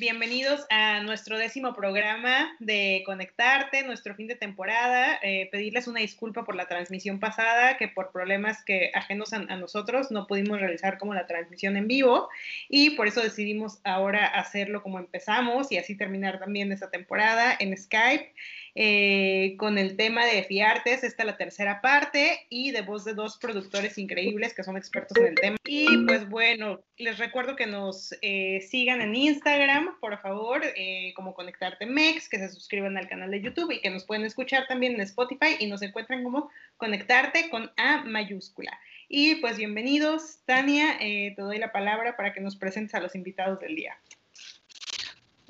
bienvenidos a nuestro décimo programa de Conectarte, nuestro fin de temporada. Eh, pedirles una disculpa por la transmisión pasada, que por problemas que ajenos a, a, nosotros no pudimos realizar como la transmisión en vivo y por eso decidimos ahora hacerlo como empezamos y así terminar también esta temporada en Skype. Eh, con el tema de Fiartes, esta es la tercera parte, y de voz de dos productores increíbles que son expertos en el tema. Y pues bueno, les recuerdo que nos eh, sigan en Instagram, por favor, eh, como Conectarte Mex, que se suscriban al canal de YouTube y que nos pueden escuchar también en Spotify y nos encuentran como Conectarte con A mayúscula. Y pues bienvenidos, Tania, te doy la palabra para que nos presentes a los invitados del día.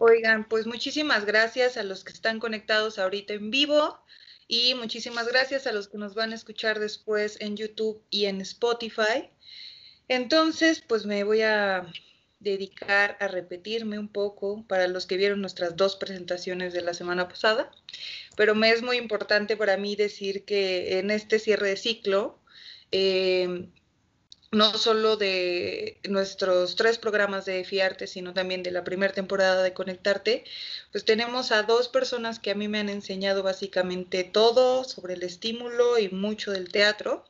Oigan, pues muchísimas gracias a los que están conectados ahorita en vivo y muchísimas gracias a los que nos van a escuchar después en YouTube y en Spotify. Entonces, pues me voy a dedicar a repetirme un poco para los que vieron nuestras dos presentaciones de la semana pasada, pero me es muy importante para mí decir que en este cierre de ciclo eh, no solo de nuestros tres programas de FIARTE, sino también de la primera temporada de Conectarte, pues tenemos a dos personas que a mí me han enseñado básicamente todo sobre el estímulo y mucho del teatro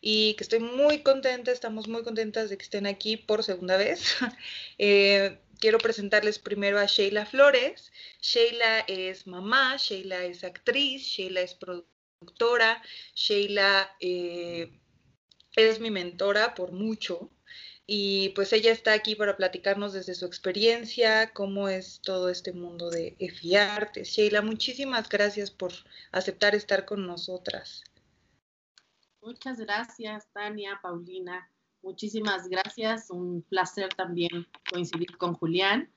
y que estoy muy contenta, estamos muy contentas de que estén aquí por segunda vez. Eh, quiero presentarles primero a Sheila Flores. Sheila es mamá, Sheila es actriz, Sheila es productora, Sheila... Eh, es mi mentora por mucho y pues ella está aquí para platicarnos desde su experiencia, cómo es todo este mundo de EFIARTES. Sheila, muchísimas gracias por aceptar estar con nosotras. Muchas gracias, Tania, Paulina. Muchísimas gracias. Un placer también coincidir con Julián.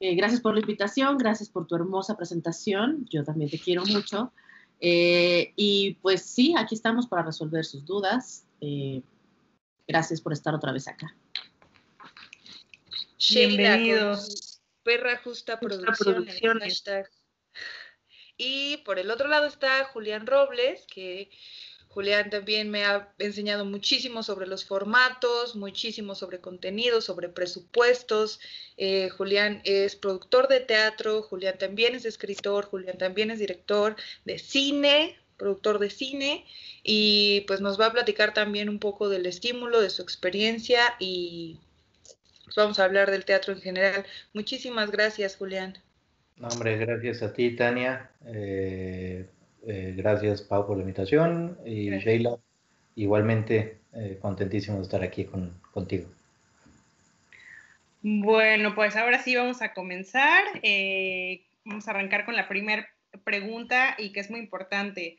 Eh, gracias por la invitación, gracias por tu hermosa presentación. Yo también te quiero mucho. Eh, y pues sí, aquí estamos para resolver sus dudas. Eh, gracias por estar otra vez acá. Bienvenidos. Perra Justa, Producciones. Y por el otro lado está Julián Robles, que Julián también me ha enseñado muchísimo sobre los formatos, muchísimo sobre contenido, sobre presupuestos. Eh, Julián es productor de teatro, Julián también es escritor, Julián también es director de cine, productor de cine y pues nos va a platicar también un poco del estímulo, de su experiencia y pues, vamos a hablar del teatro en general. Muchísimas gracias, Julián. No, hombre, gracias a ti, Tania. Eh, eh, gracias, Pau, por la invitación y Sheila, igualmente eh, contentísimo de estar aquí con, contigo. Bueno, pues ahora sí vamos a comenzar. vamos a arrancar con la primera pregunta y que es muy importante.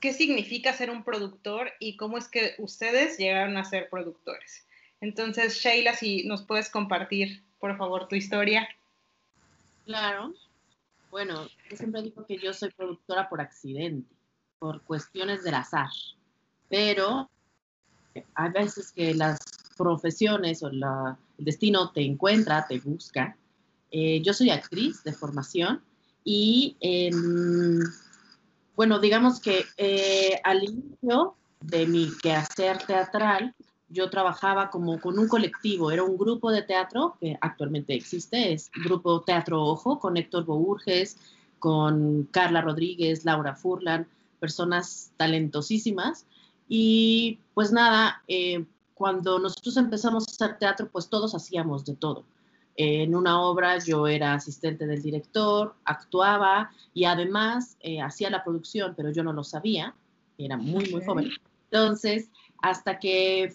¿Qué significa ser un productor y cómo es que ustedes llegaron a ser productores? Entonces, Sheila, si nos puedes compartir, por favor, tu historia. Claro. Bueno, yo siempre digo que yo soy productora por accidente, por cuestiones del azar, pero hay veces que las profesiones o la, el destino te encuentra, te busca. Eh, yo soy actriz de formación y bueno, digamos que eh, al inicio de mi quehacer teatral, yo trabajaba como con un colectivo, era un grupo de teatro que actualmente existe, es Grupo Teatro Ojo, con Héctor Bourges, con Carla Rodríguez, Laura Furlan, personas talentosísimas. Y pues nada, eh, cuando nosotros empezamos a hacer teatro, pues todos hacíamos de todo. En una obra yo era asistente del director, actuaba y además eh, hacía la producción, pero yo no lo sabía, era muy, muy joven. Entonces, hasta que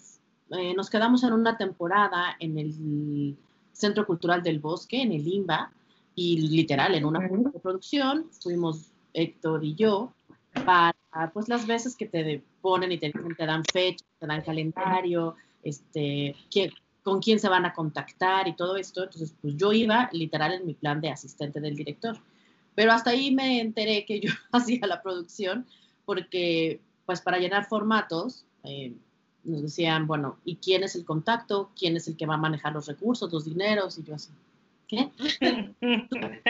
eh, nos quedamos en una temporada en el Centro Cultural del Bosque, en el IMBA, y literal, en una producción, fuimos Héctor y yo, para pues las veces que te ponen y te, te dan fecha, te dan calendario, este, con quién se van a contactar y todo esto. Entonces, pues yo iba literal en mi plan de asistente del director. Pero hasta ahí me enteré que yo hacía la producción porque, pues para llenar formatos, eh, nos decían, bueno, ¿y quién es el contacto? ¿Quién es el que va a manejar los recursos, los dineros? Y yo así, ¿qué?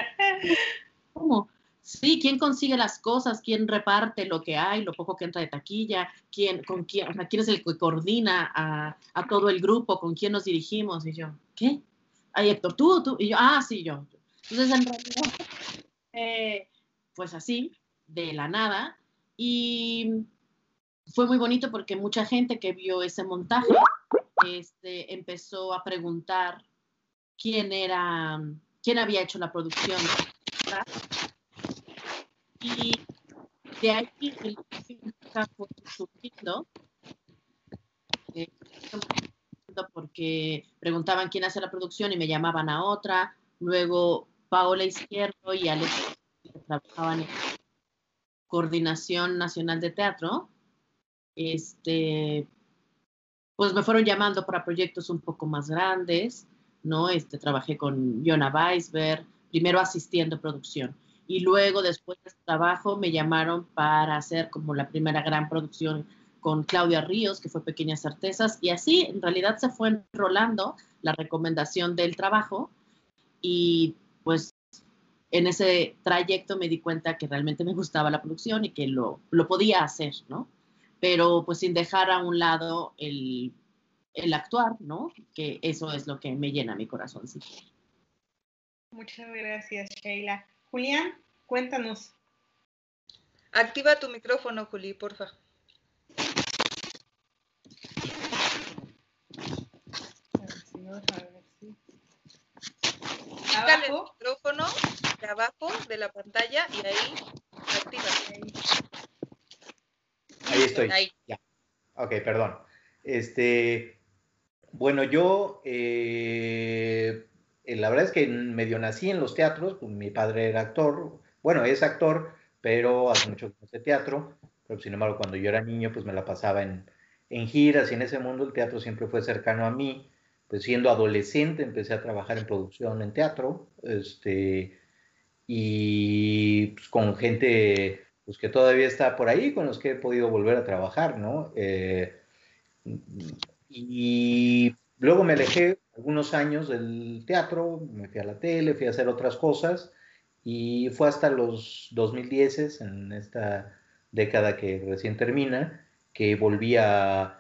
¿Cómo? Sí, ¿quién consigue las cosas? ¿Quién reparte lo que hay, lo poco que entra de taquilla? ¿Quién, con quién, o sea, quién es el que coordina a, a, todo el grupo? ¿Con quién nos dirigimos? Y yo, ¿qué? ay Héctor, tú, tú, y yo, ah, sí, yo. Entonces, en realidad, eh, pues así, de la nada, y fue muy bonito porque mucha gente que vio ese montaje este, empezó a preguntar quién era, quién había hecho la producción. Y de ahí el fue surgiendo. Eh, porque preguntaban quién hace la producción y me llamaban a otra. Luego Paola Izquierdo y Alex trabajaban en Coordinación Nacional de Teatro. Este, pues me fueron llamando para proyectos un poco más grandes, ¿no? Este, trabajé con Jonah Weisberg, primero asistiendo a producción. Y luego, después de este trabajo, me llamaron para hacer como la primera gran producción con Claudia Ríos, que fue Pequeñas Certezas, y así en realidad se fue enrolando la recomendación del trabajo y pues en ese trayecto me di cuenta que realmente me gustaba la producción y que lo, lo podía hacer, ¿no? Pero pues sin dejar a un lado el, el actuar, ¿no? Que eso es lo que me llena mi corazón. Sí. Muchas gracias, Sheila. Julián, cuéntanos. Activa tu micrófono, Juli, porfa. Abajo. el micrófono de abajo de la pantalla y ahí activa. Ahí, estoy. Ahí. Ya. Ok, perdón. Este, bueno, yo eh, la verdad es que medio nací en los teatros, pues, mi padre era actor, bueno, es actor, pero hace mucho tiempo de teatro, pero sin embargo cuando yo era niño pues me la pasaba en, en giras y en ese mundo el teatro siempre fue cercano a mí, pues siendo adolescente empecé a trabajar en producción en teatro, este, y pues, con gente pues, que todavía está por ahí, con los que he podido volver a trabajar, ¿no? Eh, y luego me alejé algunos años del teatro, me fui a la tele, fui a hacer otras cosas, y fue hasta los 2010, en esta década que recién termina, que volví a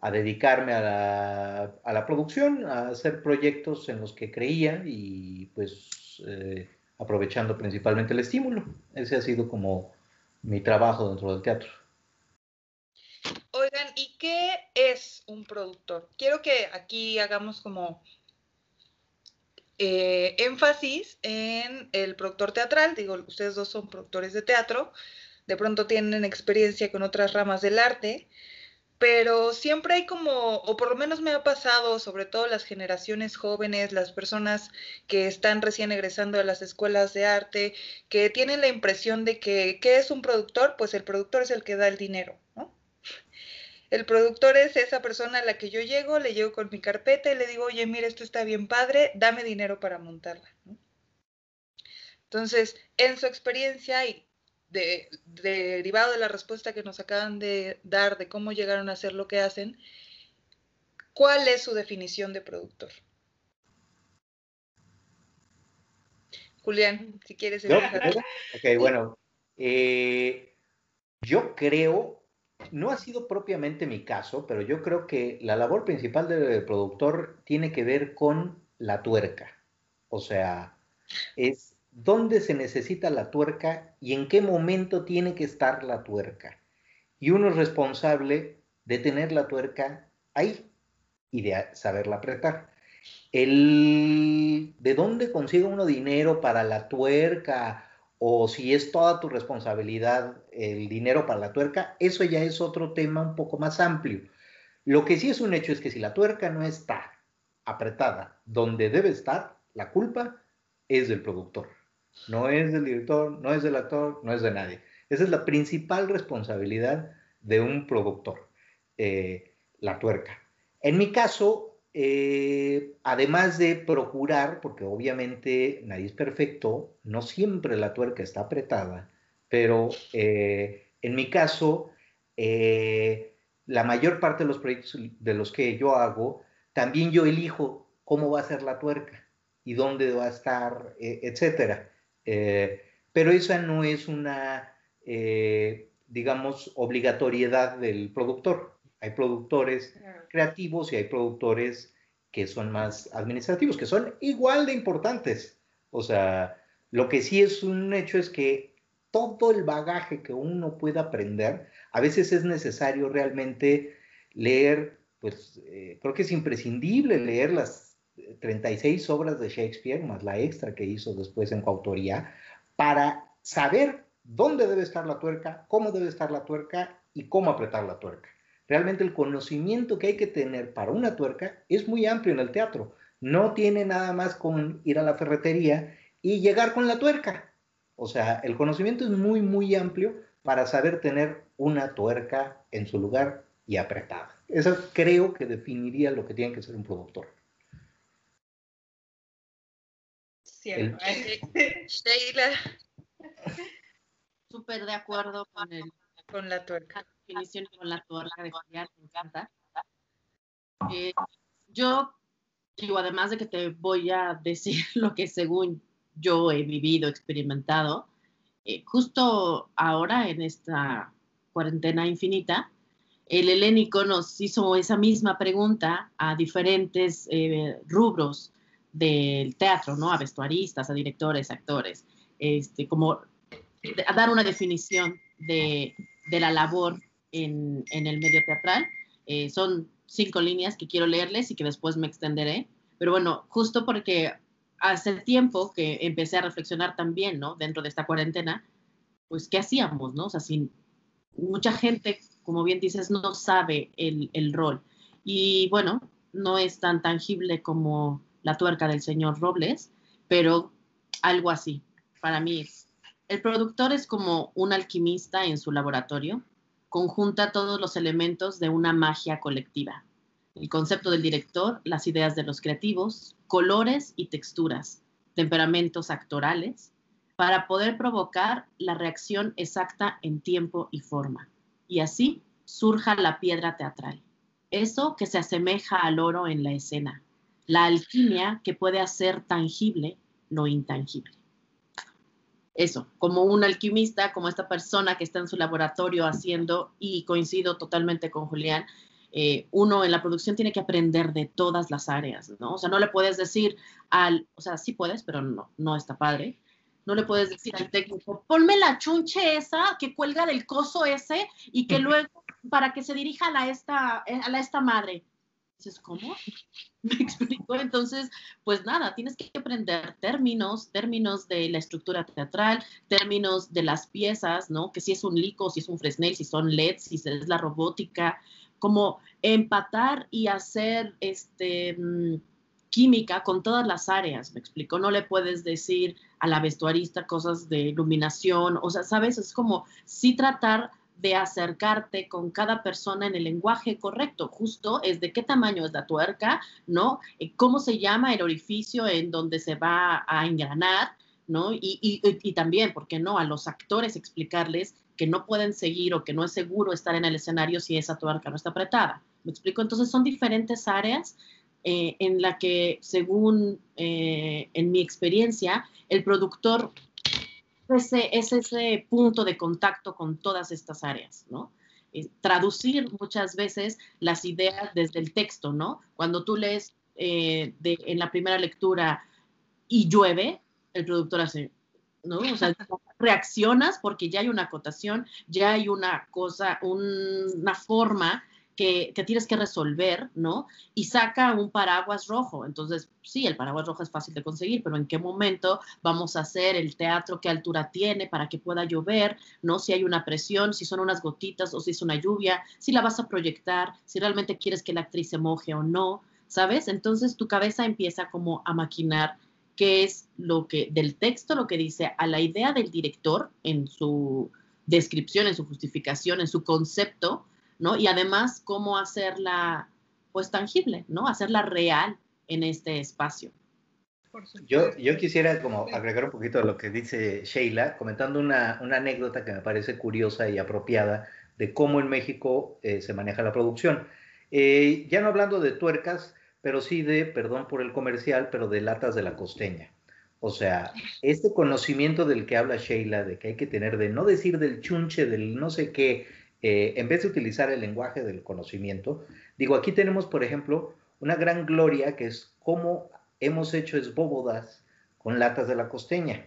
a dedicarme a la, a la, producción, a hacer proyectos en los que creía y pues eh, aprovechando principalmente el estímulo. Ese ha sido como mi trabajo dentro del teatro. Oigan, ¿y qué es un productor? Quiero que aquí hagamos como eh, énfasis en el productor teatral. Digo, ustedes dos son productores de teatro, de pronto tienen experiencia con otras ramas del arte pero siempre hay como, o por lo menos me ha pasado, sobre todo las generaciones jóvenes, las personas que están recién egresando de las escuelas de arte, que tienen la impresión de que, ¿qué es un productor? Pues el productor es el que da el dinero, ¿no? El productor es esa persona a la que yo llego, le llego con mi carpeta y le digo, oye, mira, esto está bien padre, dame dinero para montarla, ¿no? Entonces, en su experiencia, y derivado de la respuesta que nos acaban de dar de cómo llegaron a hacer lo que hacen, ¿cuál es su definición de productor? Julián, si quieres. ok, bueno. Eh, yo creo, no ha sido propiamente mi caso, pero yo creo que la labor principal del productor tiene que ver con la tuerca. O sea, es dónde se necesita la tuerca y en qué momento tiene que estar la tuerca. Y uno es responsable de tener la tuerca ahí y de saberla apretar. El de dónde consigue uno dinero para la tuerca o si es toda tu responsabilidad el dinero para la tuerca, eso ya es otro tema un poco más amplio. Lo que sí es un hecho es que si la tuerca no está apretada donde debe estar, la culpa es del productor. No es del director, no es del actor, no es de nadie. Esa es la principal responsabilidad de un productor, eh, la tuerca. En mi caso, eh, además de procurar, porque obviamente nadie es perfecto, no siempre la tuerca está apretada, pero eh, en mi caso, la mayor parte de los proyectos de los que yo hago, también yo elijo cómo va a ser la tuerca y dónde va a estar, etcétera. Eh, pero esa no es una, eh, digamos, obligatoriedad del productor. Hay productores creativos y hay productores que son más administrativos, que son igual de importantes. O sea, lo que sí es un hecho es que todo el bagaje que uno pueda aprender, a veces es necesario realmente leer, pues eh, creo que es imprescindible leer las 36 obras de Shakespeare, más la extra que hizo después en coautoría, para saber dónde debe estar la tuerca, cómo debe estar la tuerca y cómo apretar la tuerca. Realmente el conocimiento que hay que tener para una tuerca es muy amplio en el teatro. No tiene nada más con ir a la ferretería y llegar con la tuerca. O sea, el conocimiento es muy, muy amplio para saber tener una tuerca en su lugar y apretada. Eso creo que definiría lo que tiene que ser un productor. Cierto. Sheila. Súper de acuerdo con el con la tuerca. definición con la tuerca de me encanta. Eh, yo digo, además de que te voy a decir lo que según yo he vivido, experimentado, eh, justo ahora en esta cuarentena infinita, el helénico nos hizo esa misma pregunta a diferentes eh, rubros del teatro, ¿no? A vestuaristas, a directores, actores, este, como a dar una definición de, de la labor en, en, el medio teatral. Eh, son cinco líneas que quiero leerles y que después me extenderé. Pero bueno, justo porque hace tiempo que empecé a reflexionar también, ¿no? Dentro de esta cuarentena, pues, ¿qué hacíamos, no? O sea, sin mucha gente, como bien dices, no sabe el, el rol. Y bueno, no es tan tangible como la tuerca del señor Robles, pero algo así, para mí. El productor es como un alquimista en su laboratorio, conjunta todos los elementos de una magia colectiva el concepto del director, las ideas de los creativos, colores y texturas, temperamentos actorales, para poder provocar la reacción exacta en tiempo y forma. Y así surja la piedra teatral. Eso que se asemeja al oro en la escena, la alquimia que puede hacer tangible lo intangible. Eso, como un alquimista, como esta persona que está en su laboratorio haciendo, y coincido totalmente con Julián, eh, uno en la producción tiene que aprender de todas las áreas, ¿no? O sea, no le puedes decir al, o sea, sí puedes, pero no, no está padre. No le puedes decir al técnico, ponme la chunche esa que cuelga del coso ese y que luego para que se dirija a la esta, eh, a la esta madre. Dices, ¿cómo? Me explico. Entonces, pues nada, tienes que aprender términos, términos de la estructura teatral, términos de las piezas, ¿no? Que si es un lico, si es un fresnel, si son LEDs, si es la robótica, como empatar y hacer este, mm, química con todas las áreas, me explico, no le puedes decir a la vestuarista cosas de iluminación, o sea, sabes, es como sí tratar de acercarte con cada persona en el lenguaje correcto, justo es de qué tamaño es la tuerca, ¿no? Eh, ¿Cómo se llama el orificio en donde se va a engranar, ¿no? Y, y, también, ¿por qué no? A los actores explicarles que no pueden seguir o que no es seguro estar en el escenario si esa tuerca no está apretada. ¿Me explico? Entonces son diferentes áreas eh, en la que, según eh, en mi experiencia, el productor ese, es ese punto de contacto con todas estas áreas, ¿no? traducir muchas veces las ideas desde el texto, ¿no? Cuando tú lees eh, en la primera lectura y llueve, el productor hace, ¿no? O sea, reaccionas porque ya hay una acotación, ya hay una cosa, una forma que, tienes que resolver, ¿no? Y saca un paraguas rojo. Entonces, sí, el paraguas rojo es fácil de conseguir, pero ¿en qué momento vamos a hacer el teatro? ¿Qué altura tiene para que pueda llover? ¿No? Si hay una presión, si son unas gotitas o si es una lluvia, si la vas a proyectar, si realmente quieres que la actriz se moje o no, ¿sabes? Entonces tu cabeza empieza como a maquinar qué es lo que del texto, lo que dice a la idea del director en su descripción, en su justificación, en su concepto, ¿no? Y además cómo hacerla pues tangible, ¿no? Hacerla real en este espacio. Yo, yo quisiera como agregar un poquito a lo que dice Sheila, comentando una, una anécdota que me parece curiosa y apropiada de cómo en México eh, se maneja la producción. Eh, ya no hablando de tuercas, pero sí de, perdón por el comercial, pero de latas de la costeña. O sea, este conocimiento del que habla Sheila, de que hay que tener, de no decir del chunche, del no sé qué, eh, en vez de utilizar el lenguaje del conocimiento, digo, aquí tenemos, por ejemplo, una gran gloria que es cómo hemos hecho esbóbodas con latas de la costeña.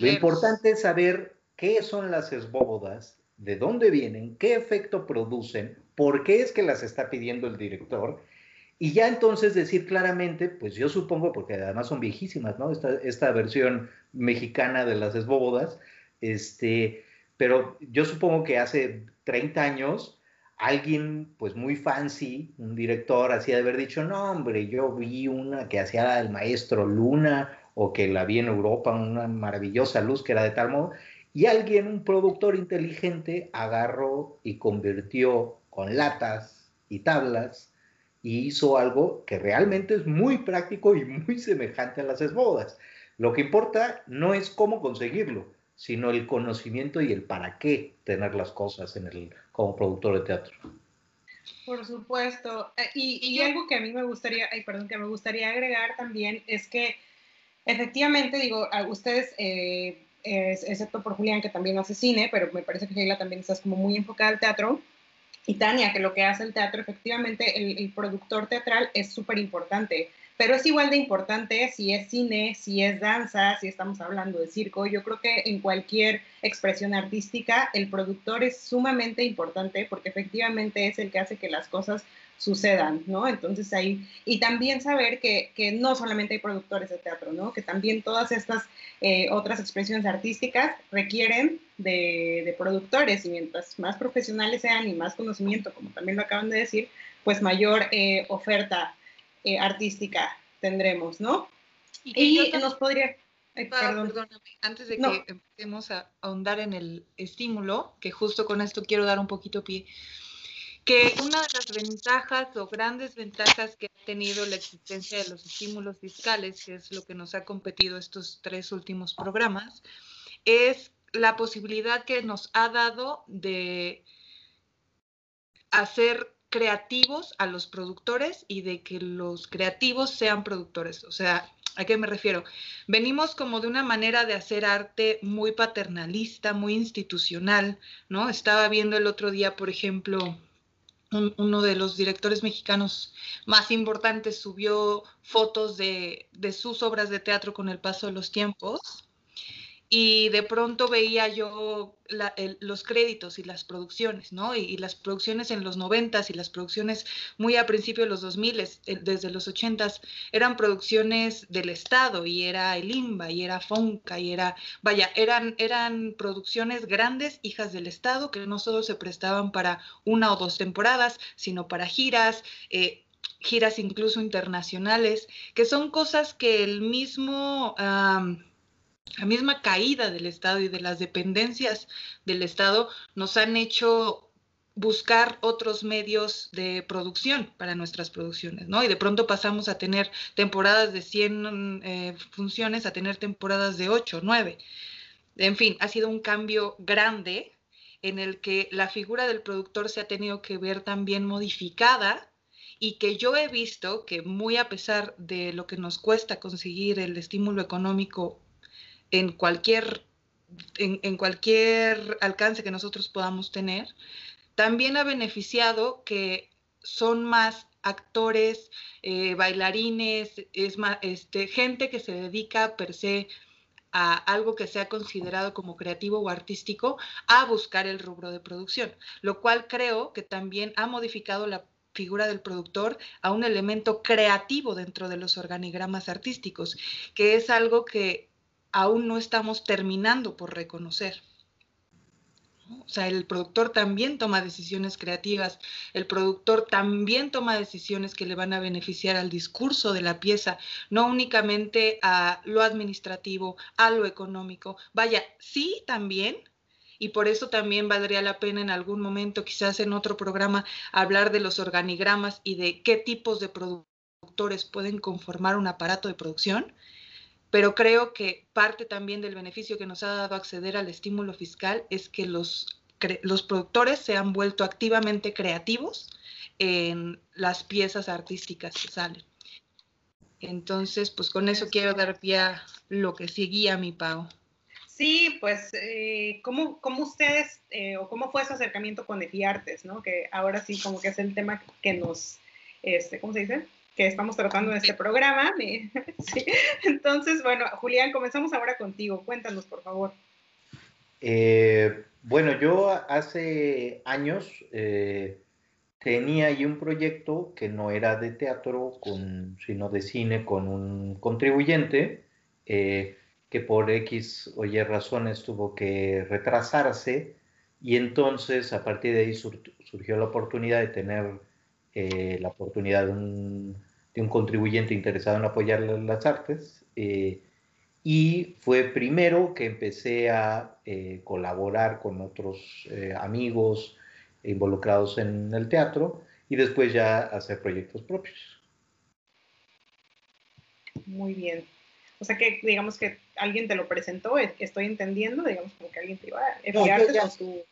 Lo importante es saber qué son las esbóbodas, de dónde vienen, qué efecto producen, por qué es que las está pidiendo el director. Y ya entonces decir claramente, pues yo supongo, porque además son viejísimas, ¿no? Esta, esta versión mexicana de las esbóbodas, este, pero yo supongo que hace 30 años alguien pues muy fancy, un director, hacía de haber dicho, no hombre, yo vi una que hacía el maestro Luna o que la vi en Europa, una maravillosa luz que era de tal modo, y alguien, un productor inteligente, agarró y convirtió con latas y tablas y hizo algo que realmente es muy práctico y muy semejante a las esbodas. Lo que importa no es cómo conseguirlo, sino el conocimiento y el para qué tener las cosas en el, como productor de teatro. Por supuesto. Eh, y, algo que a mí me gustaría, ay, perdón, que me gustaría agregar también es que efectivamente, digo, a ustedes, eh, excepto por Julián, que también hace cine, pero me parece que Sheila también estás como muy enfocada al teatro, y Tania, que lo que hace el teatro, efectivamente, el, el productor teatral es súper importante pero es igual de importante si es cine, si es danza, si estamos hablando de circo. Yo creo que en cualquier expresión artística el productor es sumamente importante porque efectivamente es el que hace que las cosas sucedan, ¿no? Entonces ahí, y también saber que, que no solamente hay productores de teatro, ¿no? Que también todas estas eh, otras expresiones artísticas requieren de, de, productores y mientras más profesionales sean y más conocimiento, como también lo acaban de decir, pues mayor eh, oferta eh, artística tendremos, ¿no? Y, nos podría... perdóname, antes de que empecemos a ahondar en el estímulo, que justo con esto quiero dar un poquito pie, que una de las ventajas o grandes ventajas que ha tenido la existencia de los estímulos fiscales, que es lo que nos ha competido estos tres últimos programas, es la posibilidad que nos ha dado de hacer creativos a los productores y de que los creativos sean productores. O sea, ¿a qué me refiero? Venimos como de una manera de hacer arte muy paternalista, muy institucional, ¿no? Estaba viendo el otro día, por ejemplo, uno de los directores mexicanos más importantes subió fotos de, de sus obras de teatro con el paso de los tiempos y de pronto veía yo los créditos y las producciones, ¿no? Y, las producciones en los noventas y las producciones muy a principios de los 2000, eh, desde los ochentas, eran producciones del Estado y era el IMBA y era FONCA y era, vaya, eran, eran producciones grandes, hijas del Estado, que no solo se prestaban para una o dos temporadas, sino para giras. Eh, giras incluso internacionales, que son cosas que el mismo la misma caída del Estado y de las dependencias del Estado nos han hecho buscar otros medios de producción para nuestras producciones, ¿no? Y de pronto pasamos a tener temporadas de 100 eh, funciones a tener temporadas de 8, 9. En fin, ha sido un cambio grande en el que la figura del productor se ha tenido que ver también modificada y que yo he visto que muy a pesar de lo que nos cuesta conseguir el estímulo económico en cualquier, en, cualquier alcance que nosotros podamos tener, también ha beneficiado que son más actores, eh, bailarines, es más, este, gente que se dedica per se a algo que sea considerado como creativo o artístico a buscar el rubro de producción, lo cual creo que también ha modificado la figura del productor a un elemento creativo dentro de los organigramas artísticos, que es algo que aún no estamos terminando por reconocer. O sea, el productor también toma decisiones creativas, el productor también toma decisiones que le van a beneficiar al discurso de la pieza, no únicamente a lo administrativo, a lo económico. Vaya, sí también, y por eso también valdría la pena en algún momento, quizás en otro programa, hablar de los organigramas y de qué tipos de productores pueden conformar un aparato de producción pero creo que parte también del beneficio que nos ha dado acceder al estímulo fiscal es que los, los productores se han vuelto activamente creativos en las piezas artísticas que salen. Entonces, pues con eso quiero dar pie a lo que seguía mi pago. Sí, pues, eh, ¿cómo, ¿cómo, ustedes, eh, o cómo fue su acercamiento con Efiartes, ¿no? Que ahora sí como que es el tema que nos, este, ¿cómo se dice? Que estamos tratando en este programa. Entonces, bueno, Julián, comenzamos ahora contigo. Cuéntanos, por favor. Eh, bueno, yo hace años eh, tenía ahí un proyecto que no era de teatro, con, sino de cine con un contribuyente eh, que por X o Y razones tuvo que retrasarse y entonces a partir de ahí surgió la oportunidad de tener eh, la oportunidad de un, de un, contribuyente interesado en apoyar las artes. Eh, y fue primero que empecé a eh, colaborar con otros amigos involucrados en el teatro y después ya hacer proyectos propios. Muy bien. O sea que digamos que alguien te lo presentó, estoy entendiendo, digamos como que alguien te iba a enviarte con tu...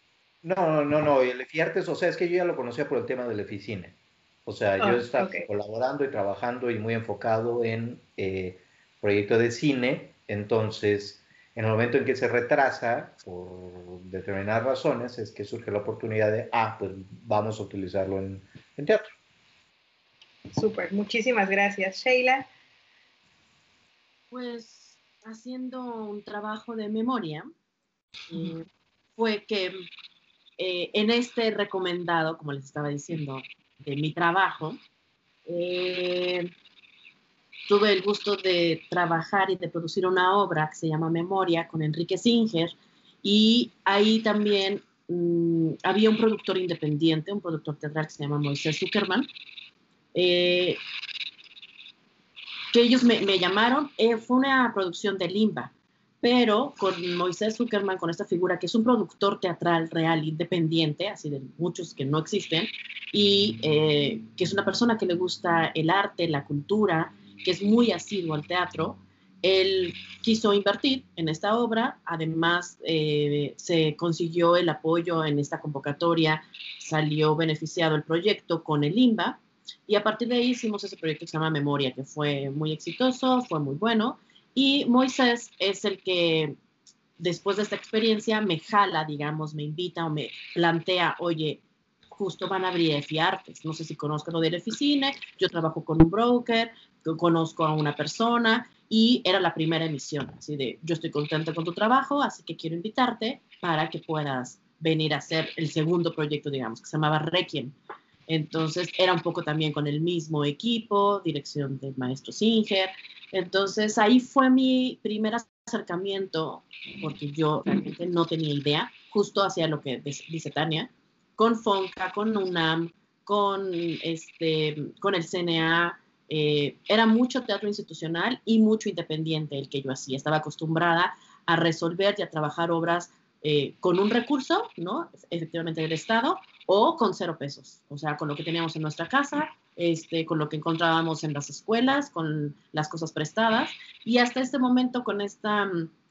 No, no, no, el Efiartes, o sea, es que yo ya lo conocía por el tema del Eficine. O sea, yo ah, estaba colaborando y trabajando y muy enfocado en eh, proyectos de cine, entonces, en el momento en que se retrasa, por determinadas razones, es que surge la oportunidad de, ah, pues vamos a utilizarlo en, teatro. Súper, muchísimas gracias. Sheila. Pues haciendo un trabajo de memoria, eh, fue que eh, en este recomendado, como les estaba diciendo, de mi trabajo, eh, tuve el gusto de trabajar y de producir una obra que se llama Memoria con Enrique Singer. Y ahí también mm, había un productor independiente, un productor teatral que se llama Moisés Zuckerman, eh, que ellos me, me llamaron, fue una producción de Limba, pero con Moisés Zuckerman, con esta figura que es un productor teatral real, independiente, así de muchos que no existen, y eh, que es una persona que le gusta el arte, la cultura, que es muy asiduo al teatro, él quiso invertir en esta obra, además eh, se consiguió el apoyo en esta convocatoria, salió beneficiado el proyecto con el IMBA, y a partir de ahí hicimos ese proyecto que se llama Memoria, que fue muy exitoso, fue muy bueno, y Moisés es el que después de esta experiencia me jala, digamos, me invita o me plantea, oye, justo van a abrir EFI Artes, no sé si conozco lo del Eficine, yo trabajo con un broker, conozco a una persona y era la primera emisión, así de, yo estoy contenta con tu trabajo, así que quiero invitarte para que puedas venir a hacer el segundo proyecto, digamos, que se llamaba Requiem. Entonces era un poco también con el mismo equipo, dirección del maestro Singer, entonces ahí fue mi primer acercamiento, porque yo realmente no tenía idea, justo hacia lo que dice Tania, con FONCA, con UNAM, con, este, con el CNA. Eh, era mucho teatro institucional y mucho independiente el que yo hacía. Estaba acostumbrada a resolver y a trabajar obras eh, con un recurso, ¿no? Efectivamente del Estado, o con cero pesos, o sea, con lo que teníamos en nuestra casa, este, con lo que encontrábamos en las escuelas, con las cosas prestadas. Y hasta este momento, con esta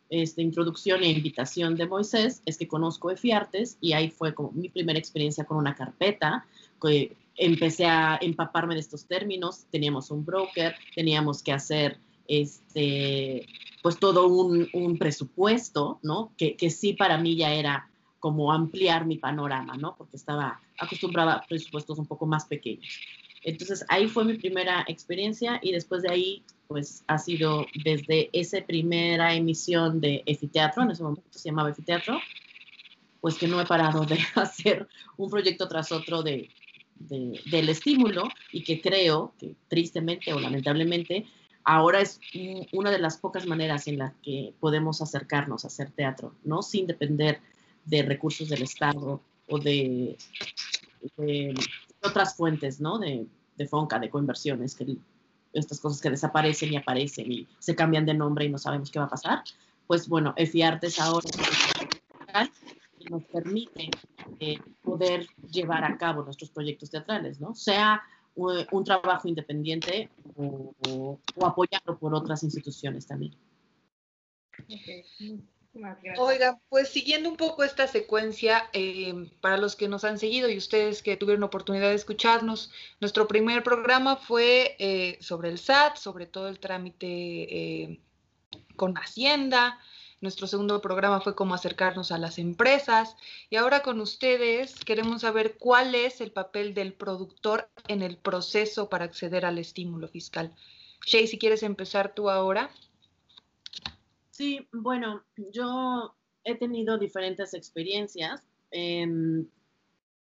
este, introducción e invitación de Moisés, es que conozco EFIARTES y ahí fue como mi primera experiencia con una carpeta, que empecé a empaparme de estos términos, teníamos un broker, teníamos que hacer este, pues todo un, un presupuesto, ¿no? Que, que, sí para mí ya era como ampliar mi panorama, ¿no? Porque estaba acostumbrada a presupuestos un poco más pequeños. Entonces ahí fue mi primera experiencia y después de ahí pues ha sido desde esa primera emisión de Efiteatro, en ese momento se llamaba Efiteatro, pues que no he parado de hacer un proyecto tras otro de, de, del estímulo y que creo que tristemente o lamentablemente ahora es una de las pocas maneras en las que podemos acercarnos a hacer teatro, ¿no? Sin depender de recursos del Estado o de, otras fuentes, ¿no? De, de FONCA, de coinversiones, que estas cosas que desaparecen y aparecen y se cambian de nombre y no sabemos qué va a pasar. Pues bueno, EFIARTES ahora nos permite eh, poder llevar a cabo nuestros proyectos teatrales, ¿no? Sea un, trabajo independiente o, apoyado por otras instituciones también. Oiga, pues siguiendo un poco esta secuencia, eh, para los que nos han seguido y ustedes que tuvieron oportunidad de escucharnos, nuestro primer programa fue eh, sobre el SAT, sobre todo el trámite eh, con Hacienda, Nuestro segundo programa fue cómo acercarnos a las empresas y ahora con ustedes queremos saber cuál es el papel del productor en el proceso para acceder al estímulo fiscal. Shay, si quieres empezar tú ahora. Sí, bueno, yo he tenido diferentes experiencias em,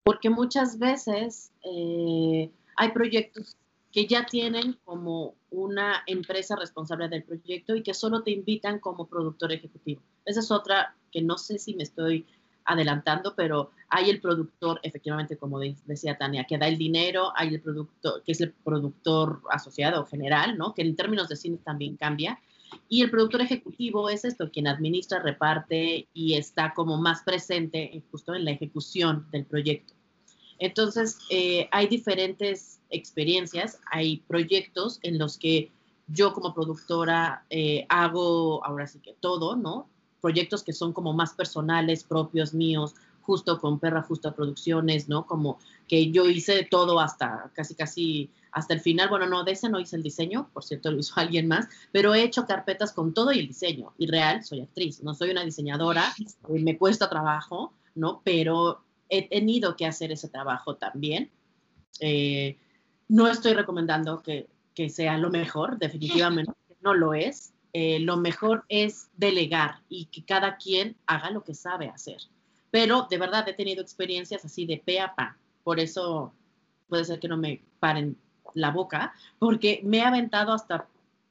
porque muchas veces eh, hay proyectos que ya tienen como una empresa responsable del proyecto y que solo te invitan como productor ejecutivo. Esa es otra que no sé si me estoy adelantando, pero hay el productor, efectivamente, como decía Tania, que da el dinero, hay el productor, que es el productor asociado general, ¿no? Que en términos de cine también cambia. Y el productor ejecutivo es esto, quien administra, reparte y está como más presente justo en la ejecución del proyecto. Entonces, eh, hay diferentes experiencias, hay proyectos en los que yo como productora eh, hago ahora sí que todo, ¿no? Proyectos que son como más personales, propios míos, justo con Perra Justa Producciones, ¿no? Como que yo hice todo hasta casi, casi, hasta el final. Bueno, no, de ese no hice el diseño, por cierto, lo hizo alguien más, pero he hecho carpetas con todo y el diseño. Y real, soy actriz, no soy una diseñadora, me cuesta trabajo, ¿no? Pero he tenido que hacer ese trabajo también. Eh, no estoy recomendando que, que, sea lo mejor, definitivamente no lo es. Eh, lo mejor es delegar y que cada quien haga lo que sabe hacer. Pero de verdad he tenido experiencias así de pe a pa. Por eso puede ser que no me paren la boca, porque me he aventado hasta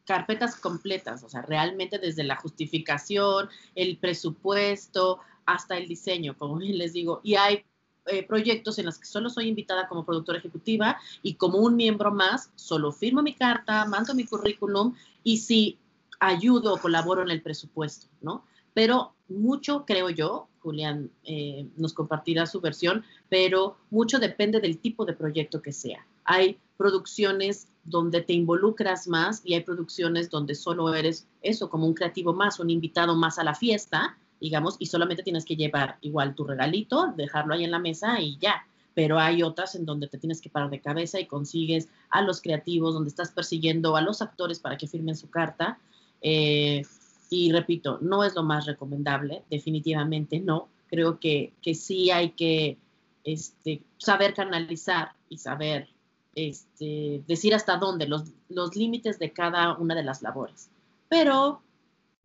carpetas completas, o sea, realmente desde la justificación, el presupuesto, hasta el diseño, como les digo. Y hay eh, proyectos en los que solo soy invitada como productora ejecutiva y como un miembro más, solo firmo mi carta, mando mi currículum y sí ayudo o colaboro en el presupuesto, ¿no? Pero mucho, creo yo, Julián eh, nos compartirá su versión, pero mucho depende del tipo de proyecto que sea. Hay producciones donde te involucras más y hay producciones donde solo eres eso, como un creativo más, un invitado más a la fiesta, digamos, y solamente tienes que llevar igual tu regalito, dejarlo ahí en la mesa y ya. Pero hay otras en donde te tienes que parar de cabeza y consigues a los creativos, donde estás persiguiendo a los actores para que firmen su carta. Eh, y repito, no es lo más recomendable, definitivamente no. Creo que, que sí hay que este, saber canalizar y saber este, decir hasta dónde, los, los límites de cada una de las labores. Pero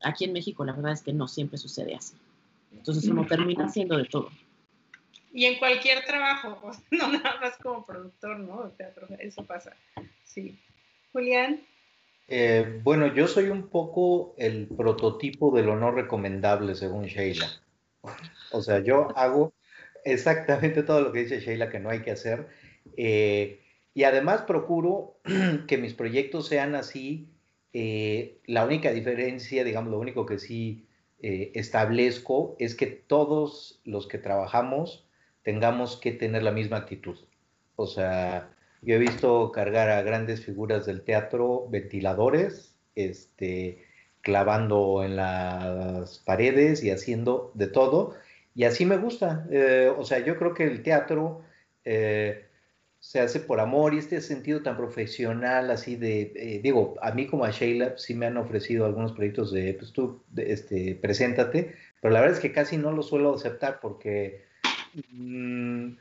Aquí en México la verdad es que no siempre sucede así. Entonces uno termina haciendo de todo. Y en cualquier trabajo, no nada más como productor, ¿no? De teatro, eso pasa. Sí. Julián. Eh, bueno, yo soy un poco el prototipo de lo no recomendable, según Sheila. O sea, yo hago exactamente todo lo que dice Sheila que no hay que hacer. Eh, y además procuro que mis proyectos sean así eh, la única diferencia, digamos, lo único que sí eh, establezco es que todos los que trabajamos tengamos que tener la misma actitud. O sea, yo he visto cargar a grandes figuras del teatro ventiladores, este, clavando en las paredes y haciendo de todo. Y así me gusta. Eh, o sea, yo creo que el teatro se hace por amor y este sentido tan profesional, así de, eh, digo, a mí como a Sheila sí me han ofrecido algunos proyectos de, pues tú, este, preséntate, pero la verdad es que casi no lo suelo aceptar porque mm,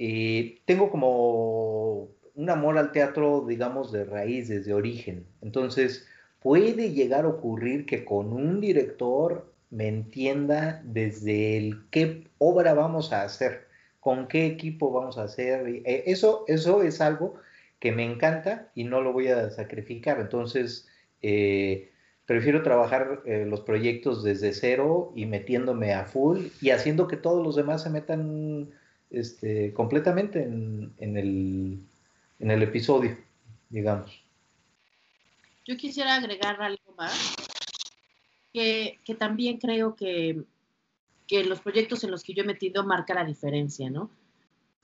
eh, tengo como un amor al teatro, digamos, de raíz, desde origen. Entonces, puede llegar a ocurrir que con un director me entienda desde el qué obra vamos a hacer con qué equipo vamos a hacer. Eh, eso, eso es algo que me encanta y no lo voy a sacrificar. Entonces, eh, prefiero trabajar eh, los proyectos desde cero y metiéndome a full y haciendo que todos los demás se metan este, completamente en, el, en el episodio, digamos. Yo quisiera agregar algo más, que, que también creo que que los proyectos en los que yo he metido marca la diferencia, ¿no?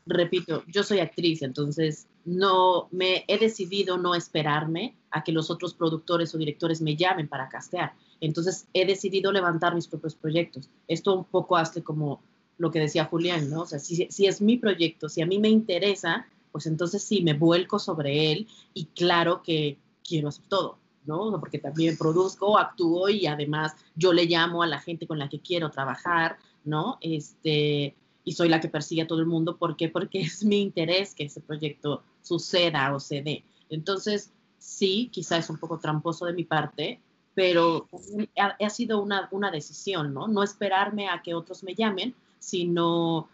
Repito, yo soy actriz, entonces no me he decidido no esperarme a que los otros productores o directores me llamen para castear. Entonces he decidido levantar mis propios proyectos. Esto un poco hace como lo que decía Julián, ¿no? O sea, si, si es mi proyecto, si a mí me interesa, pues entonces sí, me vuelco sobre él y claro que quiero hacer todo, ¿no? Porque también produzco, actúo y además yo le llamo a la gente con la que quiero trabajar, ¿no? Este, y soy la que persigue a todo el mundo. ¿Por qué? Porque es mi interés que ese proyecto suceda o se dé. Entonces, sí, quizá es un poco tramposo de mi parte, pero ha, sido una, una, decisión, ¿no? No esperarme a que otros me llamen, sino,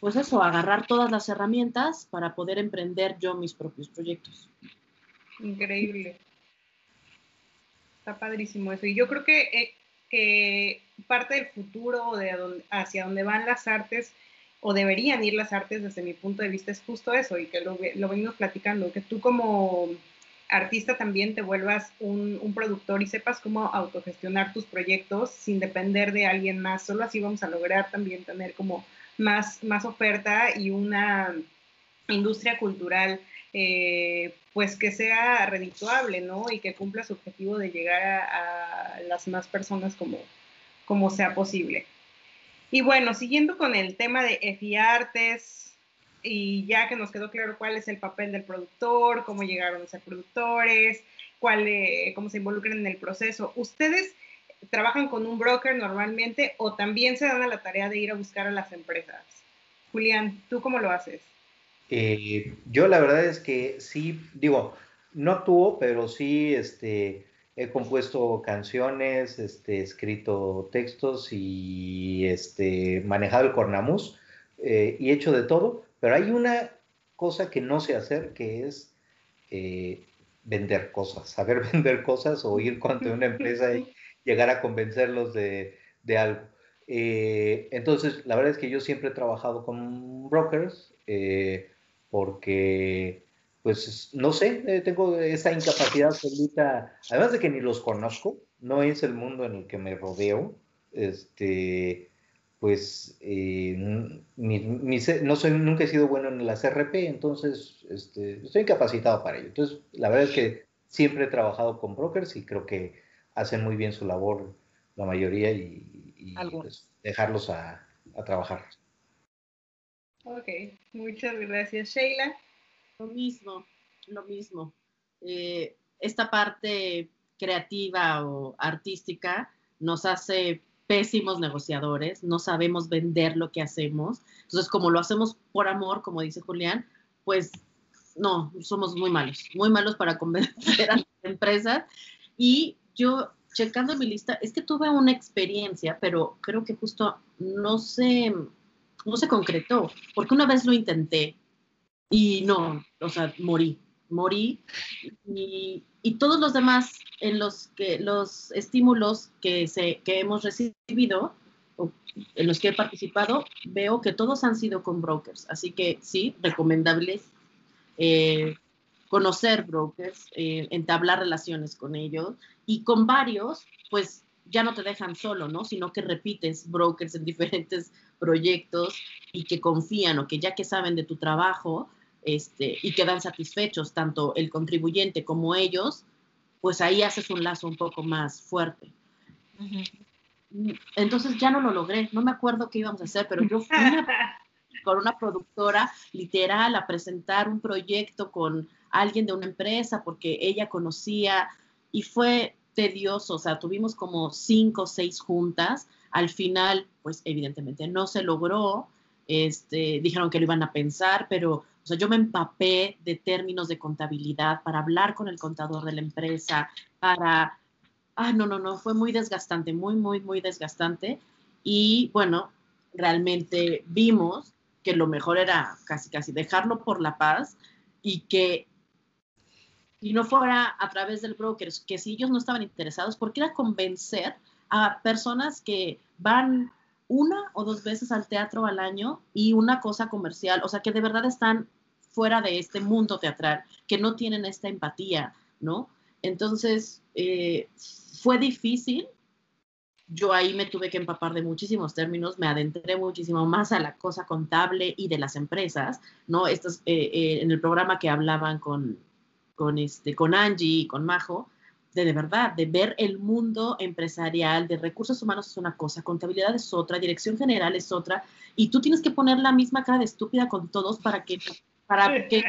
pues eso, agarrar todas las herramientas para poder emprender yo mis propios proyectos. Increíble. Está padrísimo eso. Y yo creo que, eh, que parte del futuro de hacia donde van las artes o deberían ir las artes desde mi punto de vista es justo eso y que lo, lo venimos platicando, que tú como artista también te vuelvas un, un, productor y sepas cómo autogestionar tus proyectos sin depender de alguien más. Solo así vamos a lograr también tener como más, más oferta y una industria cultural eh, pues que sea redituable, ¿no? Y que cumpla su objetivo de llegar a, las más personas como, como sea posible. Y bueno, siguiendo con el tema de EFI Artes, y ya que nos quedó claro cuál es el papel del productor, cómo llegaron a ser productores, cuál, eh, cómo se involucran en el proceso, ¿ustedes trabajan con un broker normalmente o también se dan a la tarea de ir a buscar a las empresas? Julián, ¿tú cómo lo haces? Eh, yo la verdad es que sí, digo, no actúo, pero sí este, he compuesto canciones, este, escrito textos y este, manejado el cornamus eh, y hecho de todo, pero hay una cosa que no sé hacer que es eh, vender cosas, saber vender cosas o ir contra una empresa y llegar a convencerlos de, de algo. entonces, la verdad es que yo siempre he trabajado con brokers porque, pues, no sé, eh, tengo esa incapacidad absoluta, además de que ni los conozco, no es el mundo en el que me rodeo, este, pues, eh, no soy, nunca he sido bueno en la CRP, entonces, este, estoy incapacitado para ello. Entonces, la verdad es que siempre he trabajado con brokers y creo que hacen muy bien su labor la mayoría y, pues, dejarlos a, a trabajar. Ok, muchas gracias, Sheila. Lo mismo, lo mismo. Eh, esta parte creativa o artística nos hace pésimos negociadores, no sabemos vender lo que hacemos. Entonces, como lo hacemos por amor, como dice Julián, pues no, somos muy malos, muy malos para convencer a las empresas. Y yo, checando mi lista, es que tuve una experiencia, pero creo que justo no sé, no se concretó, porque una vez lo intenté y no, o sea, morí, morí y, todos los demás en los que los estímulos que, se, que hemos recibido en los que he participado, veo que todos han sido con brokers, así que sí, recomendable eh, conocer brokers, eh, entablar relaciones con ellos y con varios, pues ya no te dejan solo, ¿no? Sino que repites brokers en diferentes proyectos y que confían o que ya que saben de tu trabajo este, y quedan satisfechos tanto el contribuyente como ellos, pues ahí haces un lazo un poco más fuerte. Entonces ya no lo logré, no me acuerdo qué íbamos a hacer, pero yo fui con una productora literal a presentar un proyecto con alguien de una empresa porque ella conocía y fue tedioso, o sea, tuvimos como cinco o seis juntas, al final, pues evidentemente no se logró, este, dijeron que lo iban a pensar, pero o sea, yo me empapé de términos de contabilidad para hablar con el contador de la empresa, para, ah, no, no, no, fue muy desgastante, muy, muy, muy desgastante. Y bueno, realmente vimos que lo mejor era casi, casi dejarlo por la paz y que y no fuera a través del broker, que si ellos no estaban interesados, porque era convencer a personas que van una o dos veces al teatro al año y una cosa comercial, o sea, que de verdad están fuera de este mundo teatral, que no tienen esta empatía, ¿no? Entonces, eh, fue difícil. Yo ahí me tuve que empapar de muchísimos términos, me adentré muchísimo más a la cosa contable y de las empresas, ¿no? Estos, eh, eh, en el programa que hablaban con, con, este, con Angie y con Majo, de, de verdad, de ver el mundo empresarial, de recursos humanos es una cosa, contabilidad es otra, dirección general es otra, y tú tienes que poner la misma cara de estúpida con todos para que, para que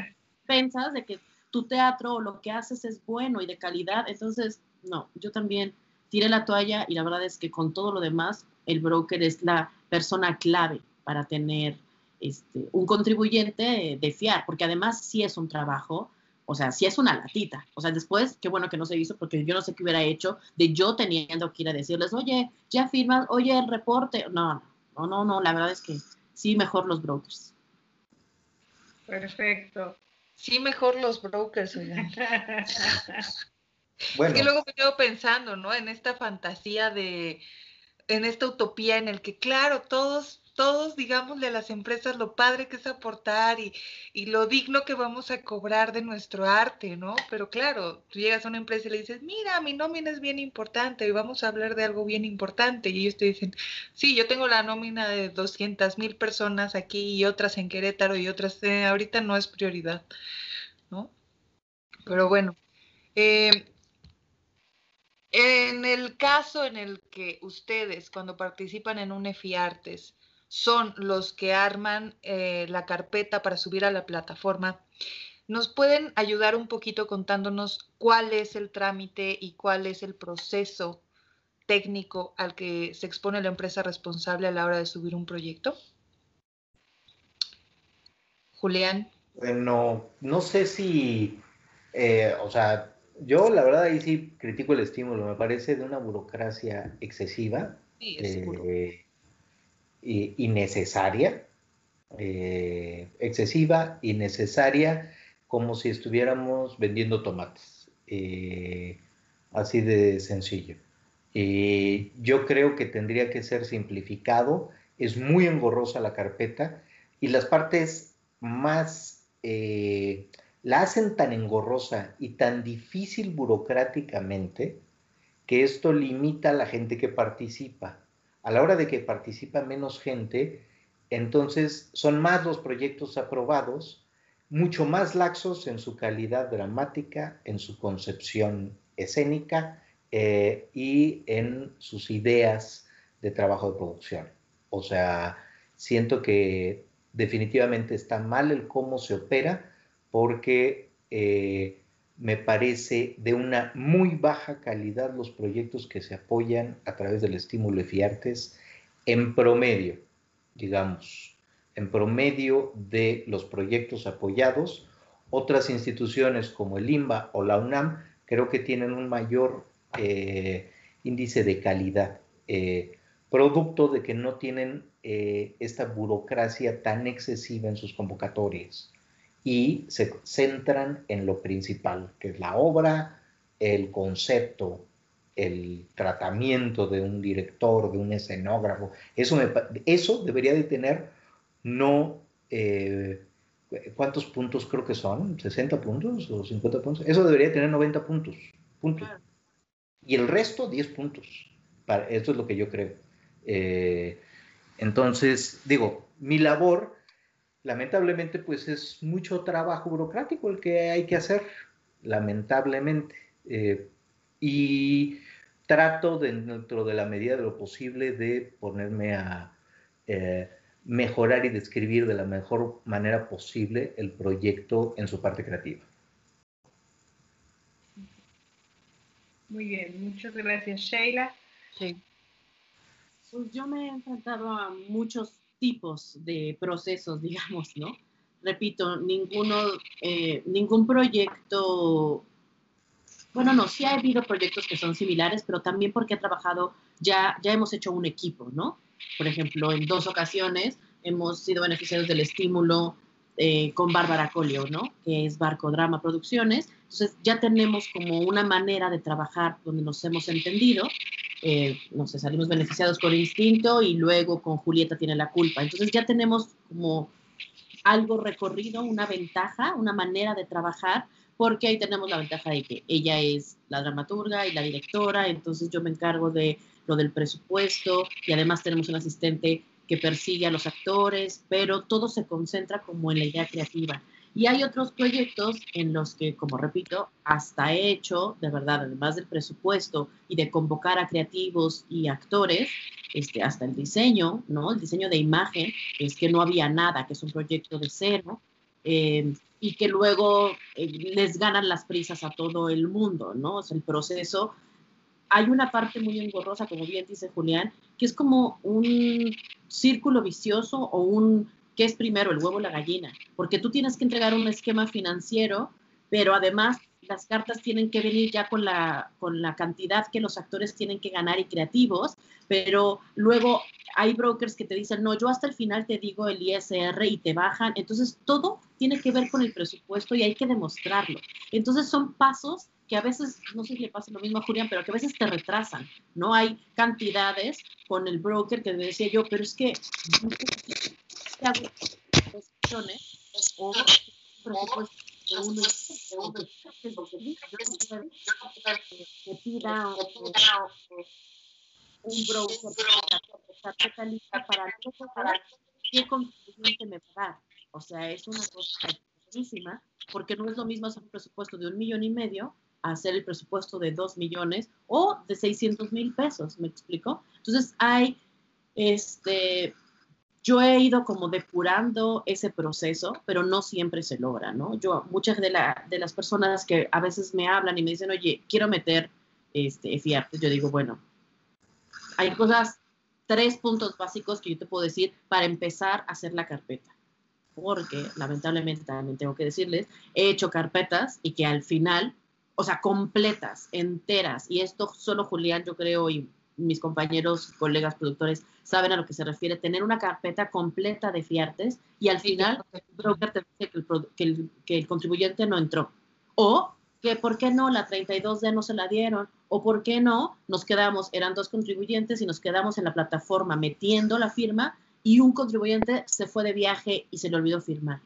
pensas de que tu teatro o lo que haces es bueno y de calidad, entonces, no, yo también tiré la toalla y la verdad es que con todo lo demás, el broker es la persona clave para tener este, un contribuyente de fiar, porque además sí es un trabajo, o sea, sí es una latita. O sea, después, qué bueno que no se hizo, porque yo no sé qué hubiera hecho de yo teniendo que ir a decirles, oye, ya firmas, oye, el reporte. No, no, no, no, la verdad es que sí, mejor los brokers. Perfecto. Sí, mejor los brokers, oigan. bueno. Es que luego me quedo pensando, ¿no? En esta fantasía de, en esta utopía en el que, claro, todos todos digámosle a las empresas lo padre que es aportar y, lo digno que vamos a cobrar de nuestro arte, ¿no? Pero claro, tú llegas a una empresa y le dices, mira, mi nómina es bien importante y vamos a hablar de algo bien importante. Y ellos te dicen, sí, yo tengo la nómina de 200 mil personas aquí y otras en Querétaro y otras, eh, ahorita no es prioridad, ¿no? Pero bueno, eh, en el caso en el que ustedes, cuando participan en un EFIARTES, son los que arman eh, la carpeta para subir a la plataforma. ¿Nos pueden ayudar un poquito contándonos cuál es el trámite y cuál es el proceso técnico al que se expone la empresa responsable a la hora de subir un proyecto? Julián. Bueno, no sé si, eh, o sea, yo la verdad ahí sí critico el estímulo, me parece de una burocracia excesiva. Sí, es eh, innecesaria, eh, excesiva, innecesaria, como si estuviéramos vendiendo tomates. Eh, así de sencillo. Eh, yo creo que tendría que ser simplificado, es muy engorrosa la carpeta y las partes más la hacen tan engorrosa y tan difícil burocráticamente que esto limita a la gente que participa a la hora de que participa menos gente, entonces son más los proyectos aprobados, mucho más laxos en su calidad dramática, en su concepción escénica eh, y en sus ideas de trabajo de producción. O sea, siento que definitivamente está mal el cómo se opera porque eh, me parece de una muy baja calidad los proyectos que se apoyan a través del estímulo FIARTES en promedio, digamos, en promedio de los proyectos apoyados. Otras instituciones como el IMBA o la UNAM creo que tienen un mayor eh, índice de calidad, eh, producto de que no tienen eh, esta burocracia tan excesiva en sus convocatorias y se centran en lo principal, que es la obra, el concepto, el tratamiento de un director, de un escenógrafo. Eso, eso debería de tener no... Eh, ¿Cuántos puntos creo que son? ¿60 puntos o 50 puntos? Eso debería tener 90 puntos. puntos. Y el resto, 10 puntos. Para, eso es lo que yo creo. Eh, entonces, digo, mi labor lamentablemente pues es mucho trabajo burocrático el que hay que hacer, lamentablemente. Eh, y trato dentro de la medida de lo posible de ponerme a eh, mejorar y describir de la mejor manera posible el proyecto en su parte creativa. Muy bien, muchas gracias, Sheila. Sí. Pues yo me he enfrentado a muchos tipos de procesos, digamos, ¿no? Repito, ninguno, eh, ningún proyecto, bueno, no, sí ha habido proyectos que son similares, pero también porque he trabajado, ya, ya hemos hecho un equipo, ¿no? Por ejemplo, en dos ocasiones hemos sido beneficiarios del estímulo eh, con Bárbara Colio, ¿no? Que es Barco Drama Producciones. Entonces ya tenemos como una manera de trabajar donde nos hemos entendido eh, no sé, salimos beneficiados con instinto y luego con Julieta tiene la culpa. Entonces ya tenemos como algo recorrido, una ventaja, una manera de trabajar, porque ahí tenemos la ventaja de que ella es la dramaturga y la directora, entonces yo me encargo de lo del presupuesto y además tenemos un asistente que persigue a los actores, pero todo se concentra como en la idea creativa. Y hay otros proyectos en los que, como repito, hasta he hecho, de verdad, además del presupuesto y de convocar a creativos y actores, este, hasta el diseño, ¿no? El diseño de imagen, es que no había nada, que es un proyecto de cero. Eh, y que luego eh, les ganan las prisas a todo el mundo, ¿no? Sea, el proceso. Hay una parte muy engorrosa, como bien dice Julián, que es como un círculo vicioso o un, ¿qué es primero, el huevo o la gallina? Porque tú tienes que entregar un esquema financiero, pero además las cartas tienen que venir ya con la, con la cantidad que los actores tienen que ganar y creativos, pero luego hay brokers que te dicen, no, yo hasta el final te digo el ISR y te bajan. Entonces, todo tiene que ver con el presupuesto y hay que demostrarlo. Entonces, son pasos que a veces, no sé si le pasa lo mismo a Julián, pero que a veces te retrasan. No hay cantidades con el broker que decía yo, pero es que o presupuesto uno que pida un broker para saber qué contribuyente me va a dar. O sea, es una cosa buenísima, porque no es lo mismo hacer un presupuesto de un millón y medio a hacer el presupuesto de dos millones o de 600 mil pesos, ¿me explico? Entonces hay este, yo he ido como depurando ese proceso, pero no siempre se logra, ¿no? Yo, muchas de, las personas que a veces me hablan y me dicen, oye, quiero meter este, yo digo, bueno, hay cosas, tres puntos básicos que yo te puedo decir para empezar a hacer la carpeta. Porque lamentablemente también tengo que decirles, he hecho carpetas y que al final, o sea, completas, enteras, y esto solo Julián, yo creo, y mis compañeros, colegas, productores saben a lo que se refiere, tener una carpeta completa de fiartes y al final el broker te dice que el, que el, contribuyente no entró. O que por qué no, la 32D no se la dieron. O por qué no, nos quedamos, eran dos contribuyentes y nos quedamos en la plataforma metiendo la firma y un contribuyente se fue de viaje y se le olvidó firmar.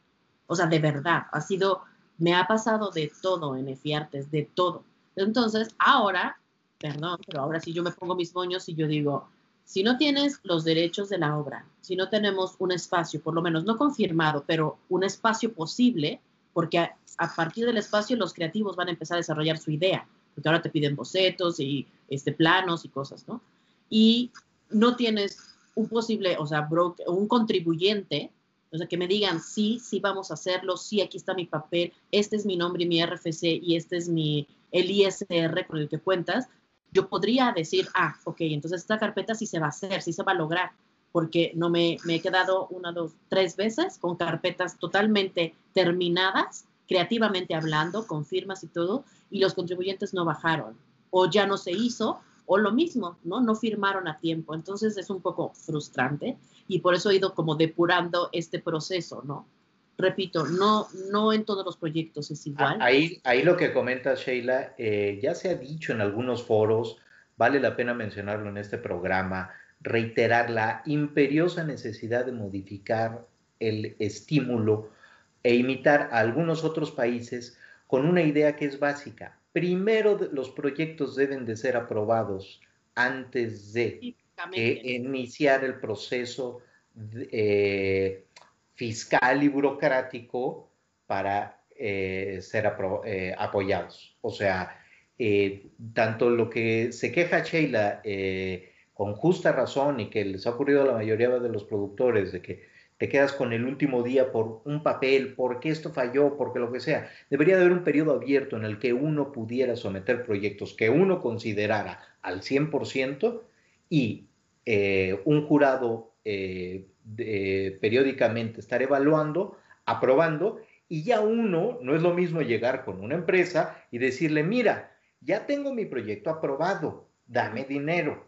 O sea, de verdad, ha sido, me ha pasado de todo en fiartes de todo. Entonces, ahora perdón, pero ahora sí yo me pongo mis moños y yo digo, si no tienes los derechos de la obra, si no tenemos un espacio, por lo menos no confirmado, pero un espacio posible, porque a, partir del espacio los creativos van a empezar a desarrollar su idea, porque ahora te piden bocetos y este, planos y cosas, ¿no? Y no tienes un posible, o sea, un contribuyente, o sea, que me digan, sí, sí vamos a hacerlo, sí, aquí está mi papel, este es mi nombre y mi RFC y este es mi, el ISR con el que cuentas, yo podría decir, ah, ok, entonces esta carpeta sí se va a hacer, sí se va a lograr, porque no me, me he quedado una, dos, tres veces con carpetas totalmente terminadas, creativamente hablando, con firmas y todo, y los contribuyentes no bajaron, o ya no se hizo, o lo mismo, ¿no? No firmaron a tiempo. Entonces es un poco frustrante y por eso he ido como depurando este proceso, ¿no? Repito, no, no en todos los proyectos es igual. Ahí, ahí lo que comenta Sheila, eh, ya se ha dicho en algunos foros, vale la pena mencionarlo en este programa, reiterar la imperiosa necesidad de modificar el estímulo e imitar a algunos otros países con una idea que es básica. Primero los proyectos deben de ser aprobados antes de iniciar el proceso de, eh, fiscal y burocrático para eh, ser eh, apoyados. O sea, eh, tanto lo que se queja Sheila con justa razón y que les ha ocurrido a la mayoría de los productores de que te quedas con el último día por un papel, porque esto falló, porque lo que sea. Debería de haber un periodo abierto en el que uno pudiera someter proyectos que uno considerara al 100% y un jurado periódicamente estar evaluando, aprobando, y ya uno, no es lo mismo llegar con una empresa y decirle, mira, ya tengo mi proyecto aprobado, dame dinero,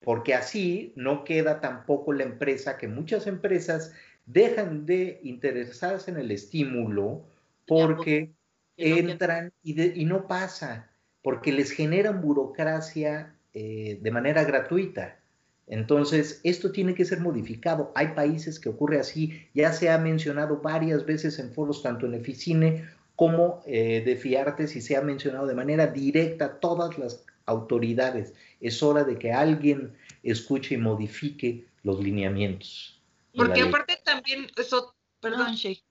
porque así no queda tampoco la empresa, que muchas empresas dejan de interesarse en el estímulo porque entran y, no pasa, porque les generan burocracia eh, de manera gratuita. Entonces, esto tiene que ser modificado. Hay países que ocurre así, ya se ha mencionado varias veces en foros, tanto en Eficine como eh, de Fiartes, y se ha mencionado de manera directa a todas las autoridades. Es hora de que alguien escuche y modifique los lineamientos. Porque aparte también, eso, perdón, Sheikh.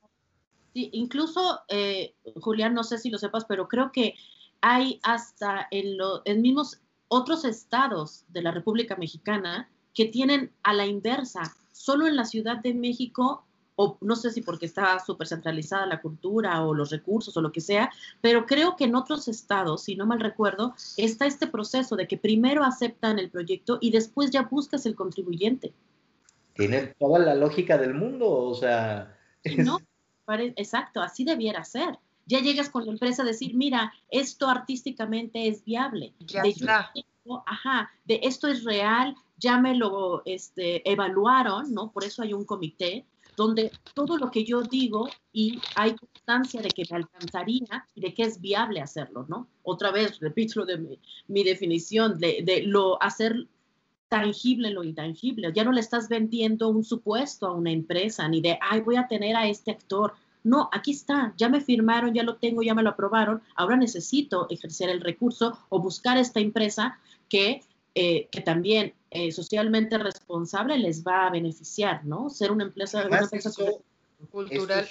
Sí, incluso, eh, Julián, no sé si lo sepas, pero creo que hay hasta en, los mismos otros estados de la República Mexicana que tienen a la inversa. Solo en la Ciudad de México o no sé si porque está súper centralizada la cultura o los recursos o lo que sea, pero creo que en otros estados, si no mal recuerdo, está este proceso de que primero aceptan el proyecto y después ya buscas el contribuyente. Tiene toda la lógica del mundo, o sea... No, exacto, así debiera ser. Ya llegas con la empresa a decir, mira, esto artísticamente es viable. Ya está. ajá, de esto es real, ya me lo este, evaluaron, ¿no? Por eso hay un comité donde todo lo que yo digo y hay constancia de que me alcanzaría y de que es viable hacerlo, ¿no? Otra vez, repito lo de mi, definición, de, de, lo hacer tangible lo intangible. Ya no le estás vendiendo un supuesto a una empresa, ni de, ay, voy a tener a este actor. No, aquí está, ya me firmaron, ya lo tengo, ya me lo aprobaron, ahora necesito ejercer el recurso o buscar esta empresa que, eh, que también eh, socialmente responsable les va a beneficiar, ¿no? Ser una empresa, cultural.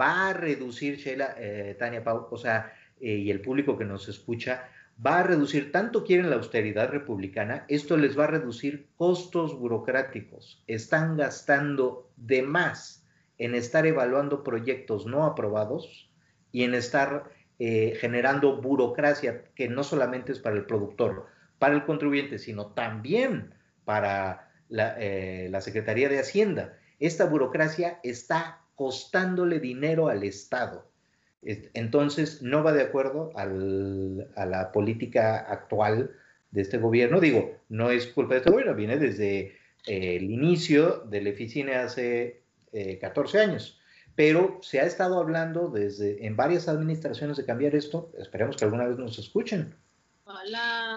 va a reducir, Sheila, eh, Tania Pau, o sea, eh, y el público que nos escucha, va a reducir, tanto quieren la austeridad republicana, esto les va a reducir costos burocráticos. Están gastando de más en estar evaluando proyectos no aprobados y en estar generando burocracia que no solamente es para el productor, para el contribuyente, sino también para eh, la, Secretaría de Hacienda. Esta burocracia está costándole dinero al Estado. Entonces, no va de acuerdo a la política actual de este gobierno. Digo, no es culpa de este gobierno, viene desde eh, el inicio del Eficine hace 14 eh, años. Pero se ha estado hablando desde en varias administraciones de cambiar esto. Esperemos que alguna vez nos escuchen. Hola.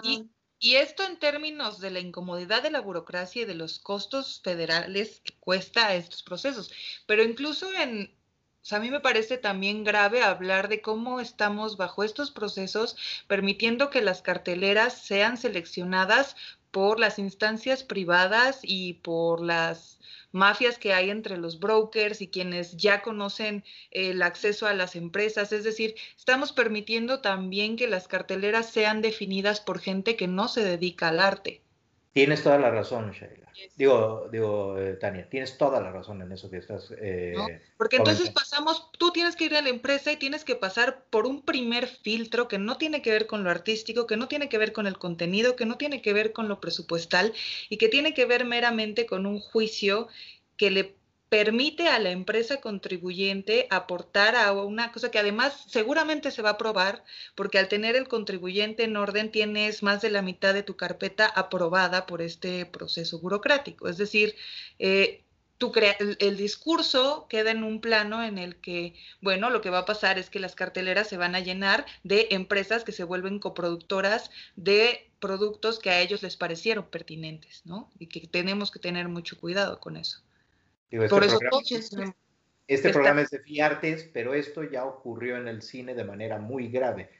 Y esto en términos de la incomodidad de la burocracia y de los costos federales que cuesta a estos procesos. Pero incluso en, a mí me parece también grave hablar de cómo estamos bajo estos procesos permitiendo que las carteleras sean seleccionadas por las instancias privadas y por las mafias que hay entre los brokers y quienes ya conocen el acceso a las empresas. Es decir, estamos permitiendo también que las carteleras sean definidas por gente que no se dedica al arte. Tienes toda la razón, Sheila. Digo, digo eh, Tania, tienes toda la razón en eso que estás. Eh, Porque entonces pasamos, tú tienes que ir a la empresa y tienes que pasar por un primer filtro que no tiene que ver con lo artístico, que no tiene que ver con el contenido, que no tiene que ver con lo presupuestal y que tiene que ver meramente con un juicio que le permite a la empresa contribuyente aportar a una cosa que además seguramente se va a aprobar, porque al tener el contribuyente en orden tienes más de la mitad de tu carpeta aprobada por este proceso burocrático. Es decir, eh, el, el, discurso queda en un plano en el que, bueno, lo que va a pasar es que las carteleras se van a llenar de empresas que se vuelven coproductoras de productos que a ellos les parecieron pertinentes, ¿no? Y que tenemos que tener mucho cuidado con eso este Por eso programa, este programa es de Fiartes, pero esto ya ocurrió en el cine de manera muy grave.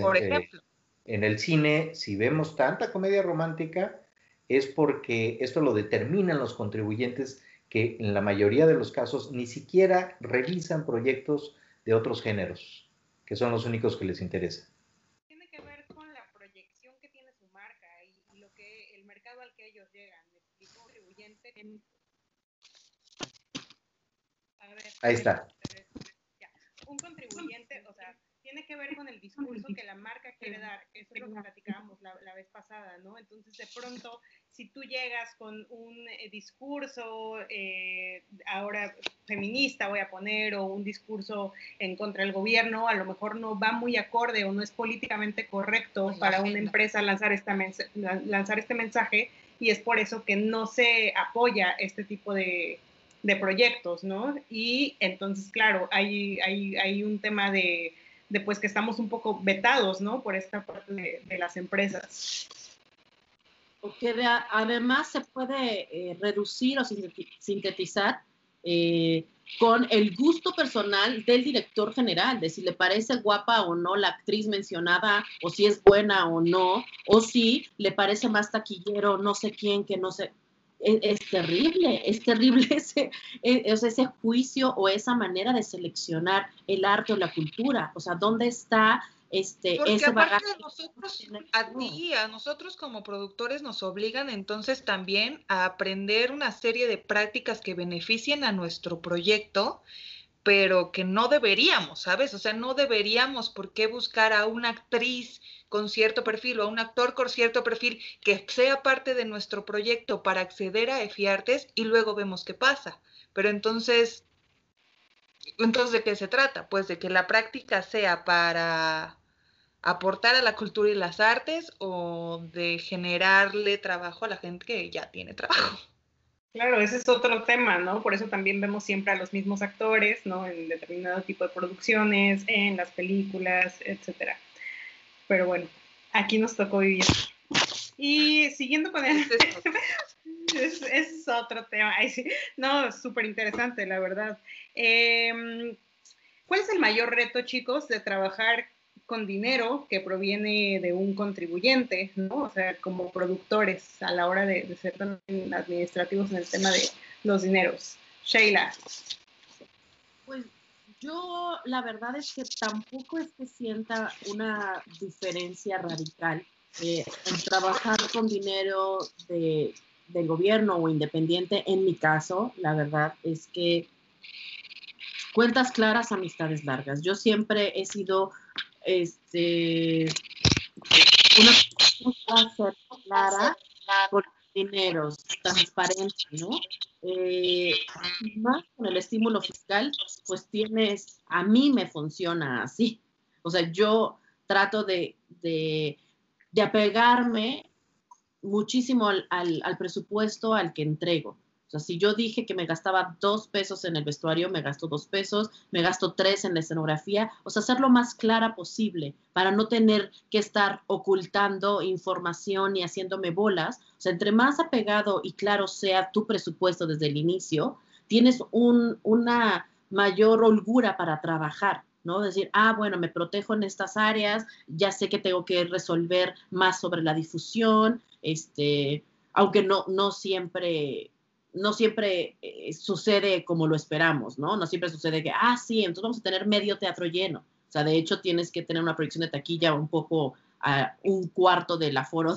Por eh, ejemplo. en el cine, si vemos tanta comedia romántica, es porque esto lo determinan los contribuyentes que en la mayoría de los casos ni siquiera revisan proyectos de otros géneros, que son los únicos que les interesa. Tiene que ver con la proyección que tiene su marca y, lo que el mercado al que ellos llegan. El contribuyente Ahí está. Un contribuyente, o sea, tiene que ver con el discurso que la marca quiere dar. Eso es lo que platicábamos la, vez pasada, ¿no? Entonces, de pronto, si tú llegas con un eh, discurso eh, ahora feminista, voy a poner, o un discurso en contra del gobierno, a lo mejor no va muy acorde o no es políticamente correcto pues para una empresa lanzar, esta lanzar este mensaje y es por eso que no se apoya este tipo de, de proyectos, ¿no? Y entonces, claro, hay, hay, hay un tema de, de, pues que estamos un poco vetados, ¿no? Por esta parte de, las empresas. Porque además se puede eh, reducir o sintetizar eh, con el gusto personal del director general, de si le parece guapa o no la actriz mencionada, o si es buena o no, o si le parece más taquillero no sé quién que no sé es, terrible, es terrible ese, e, ese juicio o esa manera de seleccionar el arte o la cultura. O sea, ¿dónde está este, Porque ese aparte de nosotros, a ti, a nosotros como productores nos obligan entonces también a aprender una serie de prácticas que beneficien a nuestro proyecto, pero que no deberíamos, ¿sabes? O sea, no deberíamos por qué buscar a una actriz con cierto perfil o a un actor con cierto perfil que sea parte de nuestro proyecto para acceder a EFIARTES y luego vemos qué pasa. Pero entonces, entonces, ¿de qué se trata? Pues de que la práctica sea para aportar a la cultura y las artes o de generarle trabajo a la gente que ya tiene trabajo. Claro, ese es otro tema, ¿no? Por eso también vemos siempre a los mismos actores, ¿no? En determinado tipo de producciones, en las películas, etcétera. Pero bueno, aquí nos tocó vivir. Y siguiendo con el... Ese es, otro tema. No, súper interesante, la verdad. Em, ¿Cuál es el mayor reto, chicos, de trabajar con dinero que proviene de un contribuyente, ¿no? O sea, como productores a la hora de, ser administrativos en el tema de los dineros. Sheila. Pues yo la verdad es que tampoco es que sienta una diferencia radical eh, en trabajar con dinero de, del gobierno o independiente. En mi caso, la verdad es que cuentas claras, amistades largas. Yo siempre he sido este, una cosa clara por dineros, transparente, ¿no? Eh, más con el estímulo fiscal, pues tienes, a mí me funciona así. O sea, yo trato de, de, de apegarme muchísimo al, al presupuesto al que entrego. O sea, si yo dije que me gastaba dos pesos en el vestuario, me gasto dos pesos, me gasto tres en la escenografía, o sea, hacerlo más clara posible para no tener que estar ocultando información y haciéndome bolas. O sea, entre más apegado y claro sea tu presupuesto desde el inicio, tienes una mayor holgura para trabajar. ¿no? Decir, ah, bueno, me protejo en estas áreas, ya sé que tengo que resolver más sobre la difusión, este, aunque no, no siempre no siempre eh, sucede como lo esperamos, ¿no? No siempre sucede que, ah, sí, entonces vamos a tener medio teatro lleno. O sea, de hecho tienes que tener una proyección de taquilla un poco a un cuarto del aforo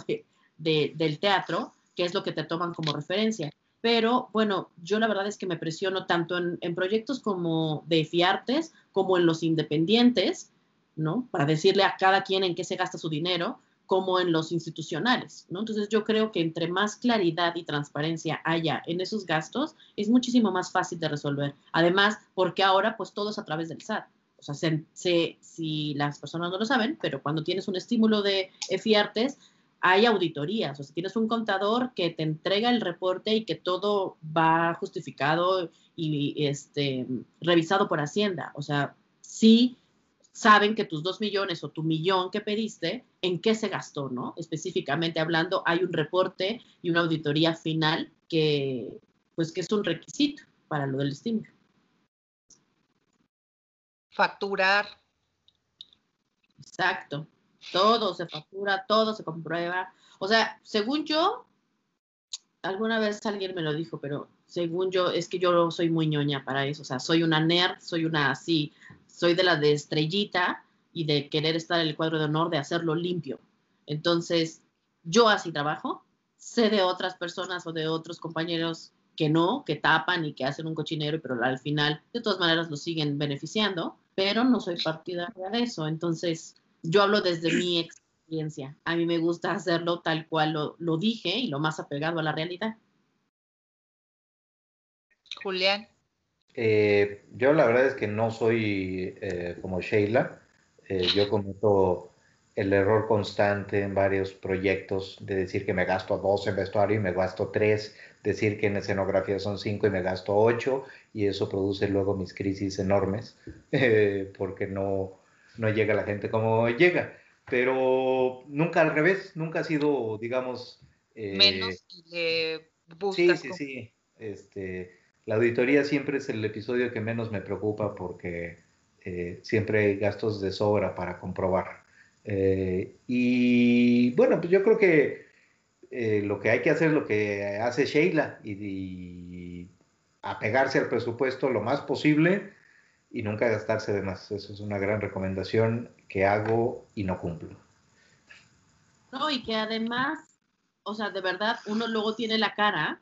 de, del teatro, que es lo que te toman como referencia. Pero bueno, yo la verdad es que me presiono tanto en, en proyectos como de FIARTES como en los independientes, ¿no? Para decirle a cada quien en qué se gasta su dinero, como en los institucionales, ¿no? Entonces yo creo que entre más claridad y transparencia haya en esos gastos, es muchísimo más fácil de resolver. Además, porque ahora pues todo es a través del SAT. O sea, se, si las personas no lo saben, pero cuando tienes un estímulo de EFIARTES, hay auditorías. O sea, tienes un contador que te entrega el reporte y que todo va justificado y este, revisado por Hacienda. O sea, sí saben que tus dos millones o tu millón que pediste, en qué se gastó, ¿no? Específicamente hablando, hay un reporte y una auditoría final que, pues, que es un requisito para lo del estímulo. Facturar. Exacto. Todo se factura, todo se comprueba. O sea, según yo, alguna vez alguien me lo dijo, pero según yo, es que yo soy muy ñoña para eso. O sea, soy una nerd, soy una así soy de la de estrellita y de querer estar en el cuadro de honor, de hacerlo limpio. Entonces, yo así trabajo, sé de otras personas o de otros compañeros que no, que tapan y que hacen un cochinero, pero al final de todas maneras lo siguen beneficiando, pero no soy partidaria de eso. Entonces, yo hablo desde mi experiencia. A mí me gusta hacerlo tal cual lo, lo dije y lo más apegado a la realidad. Julián. Eh, yo la verdad es que no soy eh, como Sheila. Eh, yo cometo el error constante en varios proyectos de decir que me gasto dos en vestuario y me gasto tres, decir que en escenografía son cinco y me gasto ocho, y eso produce luego mis crisis enormes, porque no, no llega la gente como llega. Pero nunca al revés, nunca ha sido, digamos... Menos que Sí, sí, sí. Este, la auditoría siempre es el episodio que menos me preocupa porque eh, siempre hay gastos de sobra para comprobar. Eh, y bueno, pues yo creo que eh, lo que hay que hacer es lo que hace Sheila y, apegarse al presupuesto lo más posible y nunca gastarse de más. Eso es una gran recomendación que hago y no cumplo. No, y que además, o sea, de verdad, uno luego tiene la cara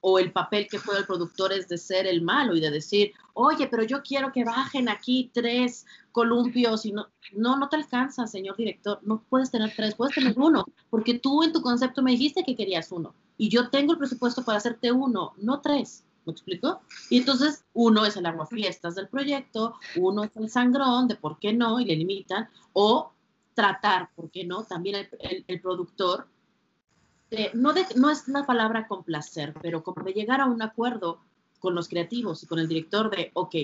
o el papel que juega el productor es de ser el malo y de decir, oye, pero yo quiero que bajen aquí tres columpios y no, no, no te alcanza, señor director, no puedes tener tres, puedes tener uno, porque tú en tu concepto me dijiste que querías uno y yo tengo el presupuesto para hacerte uno, no tres. ¿Me explico? Y entonces uno es el fiestas del proyecto, uno es el sangrón de por qué no y le limitan, o tratar, ¿por qué no? También el, productor, no, no es una palabra complacer, pero como de llegar a un acuerdo con los creativos y con el director de, ok,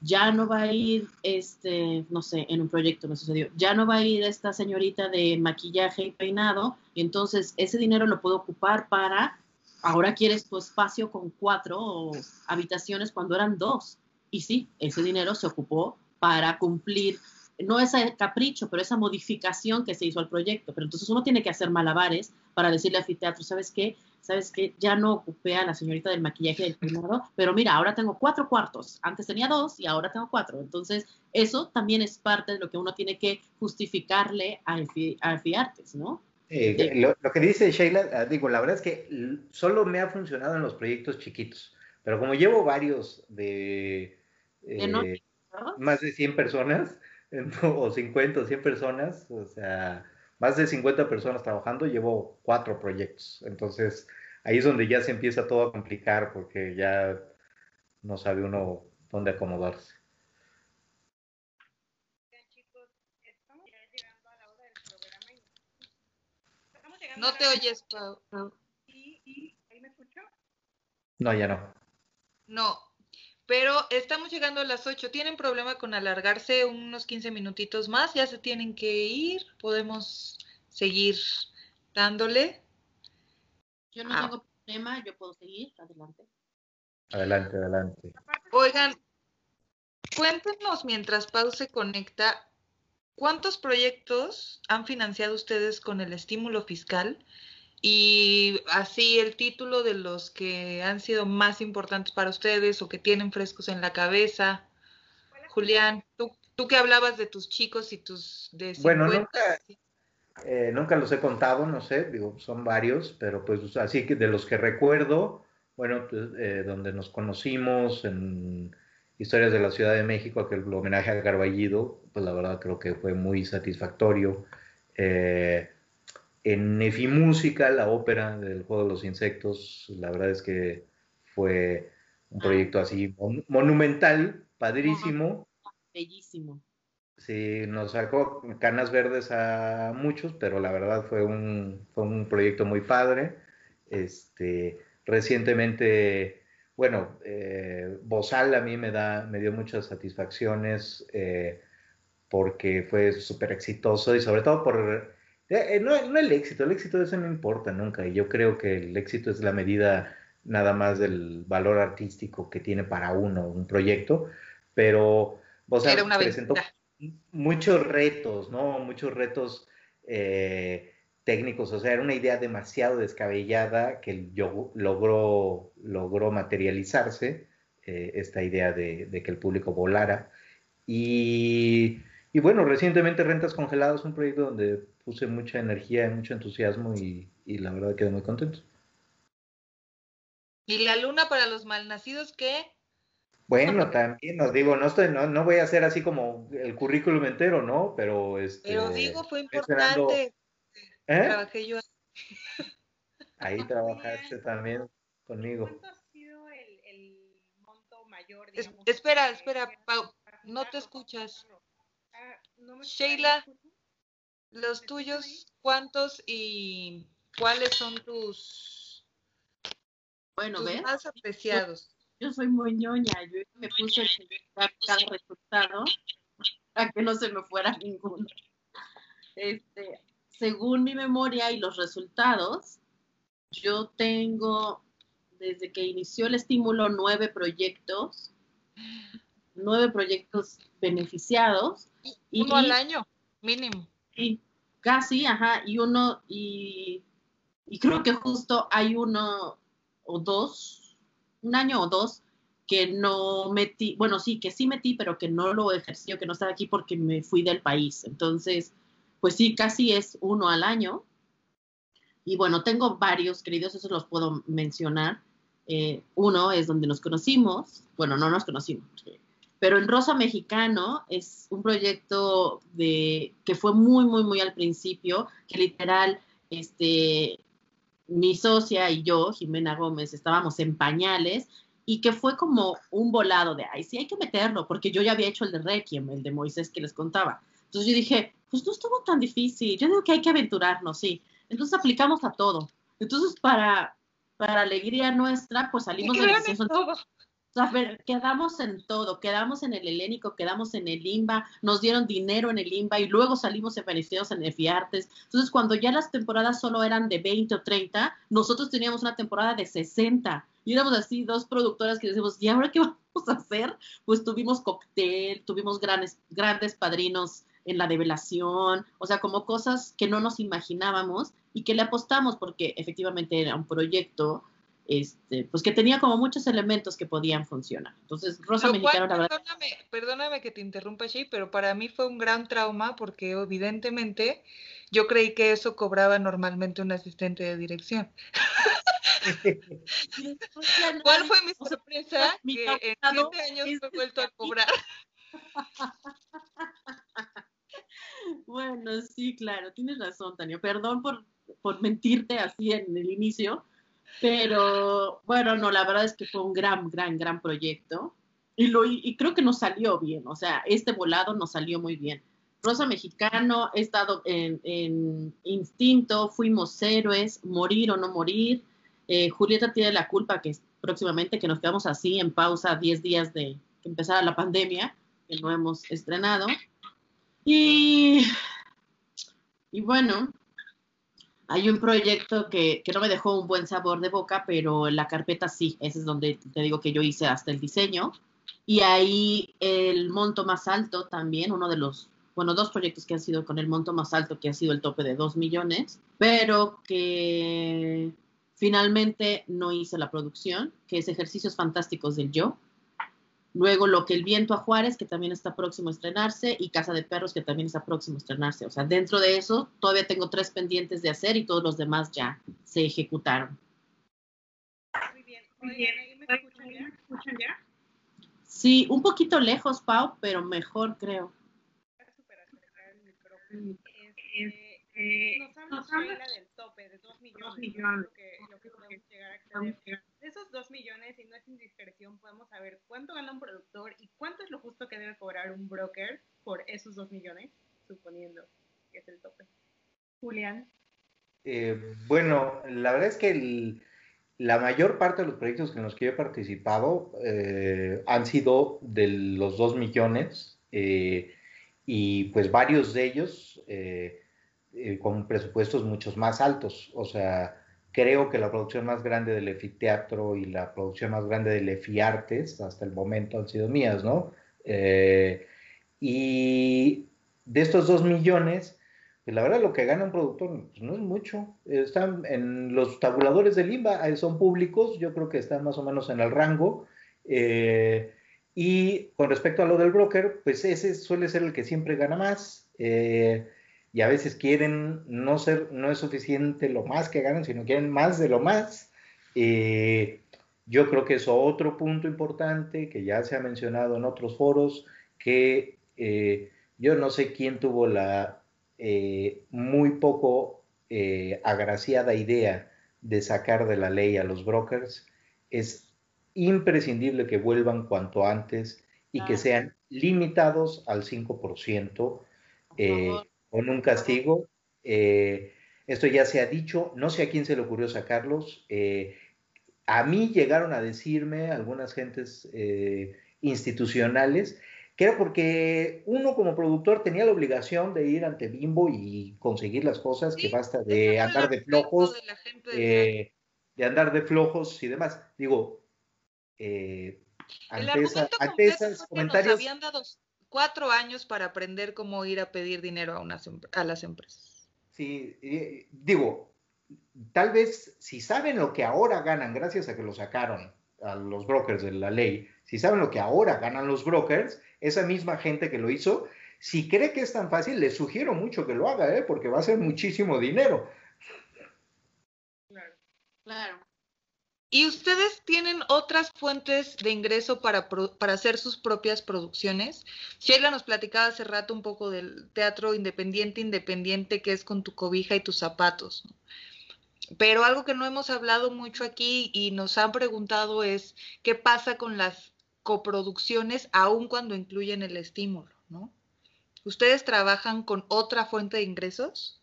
ya no va a ir, este, no sé, en un proyecto me sucedió, ya no va a ir esta señorita de maquillaje y peinado, y entonces ese dinero lo puedo ocupar para ahora quieres tu espacio con cuatro habitaciones cuando eran dos. Y sí, ese dinero se ocupó para cumplir, no ese capricho, pero esa modificación que se hizo al proyecto. Pero entonces uno tiene que hacer malabares para decirle al anfiteatro, ¿sabes qué? ¿Sabes qué? Ya no ocupé a la señorita del maquillaje del peinado, pero mira, ahora tengo cuatro cuartos. Antes tenía dos y ahora tengo cuatro. Entonces, eso también es parte de lo que uno tiene que justificarle a Fiartes, ¿no? Eh, lo, que dice Sheila, ah, digo, la verdad es que solo me ha funcionado en los proyectos chiquitos, pero como llevo varios de eh, más de 100 personas, o 50 o 100 personas, o sea, más de 50 personas trabajando, llevo cuatro proyectos. Entonces, ahí es donde ya se empieza todo a complicar porque ya no sabe uno dónde acomodarse. No te oyes, Pau. ¿Ahí me escucho? No, ya no. No, pero estamos llegando a las 8. ¿Tienen problema con alargarse unos 15 minutitos más? ¿Ya se tienen que ir? ¿Podemos seguir dándole? Yo no ah. tengo problema, yo puedo seguir. Adelante. Adelante, adelante. Oigan, cuéntenos mientras Pau se conecta ¿cuántos proyectos han financiado ustedes con el estímulo fiscal? Y así el título de los que han sido más importantes para ustedes o que tienen frescos en la cabeza. Julián, tú, tú que hablabas de tus chicos y tus de Bueno, nunca, eh, nunca los he contado, no sé, digo, son varios, pero pues así que de los que recuerdo, bueno, pues, eh, donde nos conocimos en Historias de la Ciudad de México, que el homenaje a Garballido, pues la verdad creo que fue muy satisfactorio. Eh, en Música, la ópera del juego de los insectos, la verdad es que fue un proyecto así monumental, padrísimo. Bellísimo. Sí, nos sacó canas verdes a muchos, pero la verdad fue un, fue un proyecto muy padre. Este, recientemente bueno, eh, Bozal a mí me, da, me dio muchas satisfacciones eh, porque fue súper exitoso y sobre todo por... Eh, no, el éxito, el éxito de eso no importa nunca y yo creo que el éxito es la medida nada más del valor artístico que tiene para uno un proyecto, pero Bozal presentó muchos retos, ¿no? Muchos retos técnicos, o sea, era una idea demasiado descabellada que yo logró, logró materializarse, eh, esta idea de, que el público volara. Y, bueno, recientemente Rentas Congeladas, un proyecto donde puse mucha energía y mucho entusiasmo y, la verdad quedé muy contento. ¿Y la luna para los malnacidos qué? Bueno, también nos digo, no estoy, no, no voy a hacer así como el currículum entero, ¿no? Pero este, Pero digo, fue importante. ¿Eh? Trabajé yo. Ahí trabajaste también conmigo. ¿Cuánto ha sido el, monto mayor? espera, espera, Pau, no te escuchas. Ah, Sheila, los tuyos, ¿cuántos y cuáles son tus, bueno, más apreciados? Yo soy muy ñoña, yo me puse cada resultado para que no se me fuera ninguno. Este, según mi memoria y los resultados, yo tengo, desde que inició el estímulo, nueve proyectos, nueve proyectos beneficiados. Uno al año, mínimo. Casi, ajá, y uno, y, creo que justo hay uno o dos, un año o dos, que no metí, bueno, sí, que sí metí, pero que no lo ejercí que no estaba aquí porque me fui del país. Entonces, pues sí, casi es uno al año. Y bueno, tengo varios queridos, esos los puedo mencionar. Eh, uno es donde nos conocimos, bueno, no nos conocimos, pero en Rosa Mexicano es un proyecto de, que fue muy, muy, muy al principio, que literal, este, mi socia y yo, Jimena Gómez, estábamos en pañales y que fue como un volado de, ay, sí hay que meterlo, porque yo ya había hecho el de Requiem, el de Moisés que les contaba. Entonces yo dije, pues no estuvo tan difícil, yo digo que hay que aventurarnos, sí. Entonces aplicamos a todo. Entonces para, para alegría nuestra, pues salimos de la a ver, quedamos en todo, quedamos en el helénico, quedamos en el IMBA, nos dieron dinero en el IMBA y luego salimos beneficiados en EFIARTES. Entonces, cuando ya las temporadas solo eran de 20 o 30, nosotros teníamos una temporada de 60. Y éramos así, dos productoras que decimos, ¿y ahora qué vamos a hacer? Pues tuvimos cóctel, tuvimos grandes, grandes padrinos en la develación, o sea, como cosas que no nos imaginábamos y que le apostamos porque efectivamente era un proyecto este, pues que tenía como muchos elementos que podían funcionar. Entonces, Rosa Mexicano, la verdad... Perdóname, que te interrumpa, Shay, pero para mí fue un gran trauma porque evidentemente yo creí que eso cobraba normalmente un asistente de dirección. ¿Cuál fue mi sorpresa? que en siete años me he vuelto a cobrar. Bueno, sí, claro, tienes razón, Tania. Perdón por, por mentirte así en el inicio, pero bueno, no, la verdad es que fue un gran, gran, gran proyecto. Y, lo, y creo que nos salió bien, o sea, este volado nos salió muy bien. Rosa Mexicano, he estado en, Instinto, Fuimos Héroes, Morir o No Morir. Eh, Julieta tiene la culpa que próximamente que nos quedamos así en pausa 10 días de que empezara la pandemia, que no hemos estrenado. Y, y bueno, hay un proyecto que, que, no me dejó un buen sabor de boca, pero la carpeta sí, ese es donde te digo que yo hice hasta el diseño. Y ahí el monto más alto también, uno de los, bueno, dos proyectos que han sido con el monto más alto, que ha sido el tope de dos millones, pero que finalmente no hice la producción, que es Ejercicios Fantásticos del Yo, Luego lo que el viento a Juárez, que también está próximo a estrenarse, y Casa de Perros, que también está próximo a estrenarse. O sea, dentro de eso todavía tengo tres pendientes de hacer y todos los demás ya se ejecutaron. Muy bien, muy bien. ¿Me escuchan ya? Sí, un poquito lejos, Pau, pero mejor creo. Eh, nos habla del tope de 2 millones, millones. Lo, que, lo que podemos llegar a acceder. De esos 2 millones, y no es indiscreción, podemos saber cuánto gana un productor y cuánto es lo justo que debe cobrar un broker por esos 2 millones, suponiendo que es el tope. Julián. Eh, bueno, la verdad es que el, la mayor parte de los proyectos en los que yo he participado eh, han sido de los 2 millones eh, y pues varios de ellos eh, eh, con presupuestos muchos más altos. O sea, creo que la producción más grande del EFI-Teatro y la producción más grande del EFI-Artes hasta el momento han sido mías, ¿no? Eh, y de estos dos millones, pues la verdad lo que gana un productor pues no es mucho. Están en los tabuladores del IMBA, son públicos, yo creo que están más o menos en el rango. Eh, y con respecto a lo del broker, pues ese suele ser el que siempre gana más. Eh, y a veces quieren no ser, no es suficiente lo más que ganan, sino quieren más de lo más. Eh, yo creo que es otro punto importante que ya se ha mencionado en otros foros, que eh, yo no sé quién tuvo la eh, muy poco agraciada idea de sacar de la ley a los brokers. Es imprescindible que vuelvan cuanto antes y que sean limitados al 5% con un castigo. Eh, esto ya se ha dicho, no sé a quién se le ocurrió sacarlos. Eh, a mí llegaron a decirme algunas gentes eh, institucionales que era porque uno como productor tenía la obligación de ir ante Bimbo y conseguir las cosas, que basta de andar de flojos, de, andar de flojos y demás. Digo, ante, esos comentarios... habían dado cuatro años para aprender cómo ir a pedir dinero a, unas, a las empresas. Sí, digo, tal vez si saben lo que ahora ganan gracias a que lo sacaron, a los brokers de la ley, si saben lo que ahora ganan los brokers, esa misma gente que lo hizo, si cree que es tan fácil, les sugiero mucho que lo haga, ¿eh? porque va a ser muchísimo dinero. Claro. Claro. ¿Y ustedes tienen otras fuentes de ingreso para, para, hacer sus propias producciones? Sheila nos platicaba hace rato un poco del teatro independiente, independiente, que es con tu cobija y tus zapatos. Pero algo que no hemos hablado mucho aquí y nos han preguntado es, ¿qué pasa con las coproducciones aun cuando incluyen el estímulo? ¿no? ¿Ustedes trabajan con otra fuente de ingresos?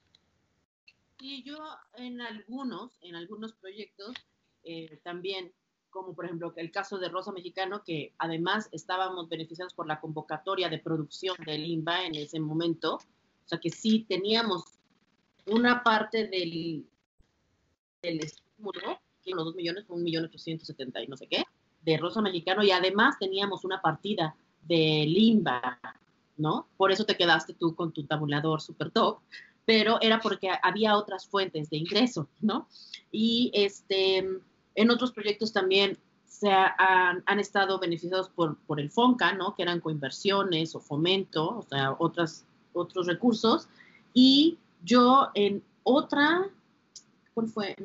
Sí, yo en algunos, en algunos proyectos eh, también, como por ejemplo el caso de Rosa Mexicano, que además estábamos beneficiados por la convocatoria de producción del INBA en ese momento, o sea que sí teníamos una parte del, del estímulo, que los dos millones, un millón ochocientos setenta y no sé qué, de Rosa Mexicano, y además teníamos una partida de Limba, ¿no? Por eso te quedaste tú con tu tabulador super top, pero era porque había otras fuentes de ingreso, ¿no? Y este, en otros proyectos también se han, estado beneficiados por, por, el FONCA, ¿no? Que eran coinversiones o fomento, o sea, otras, otros recursos. Y yo en otra, ¿cuál fue?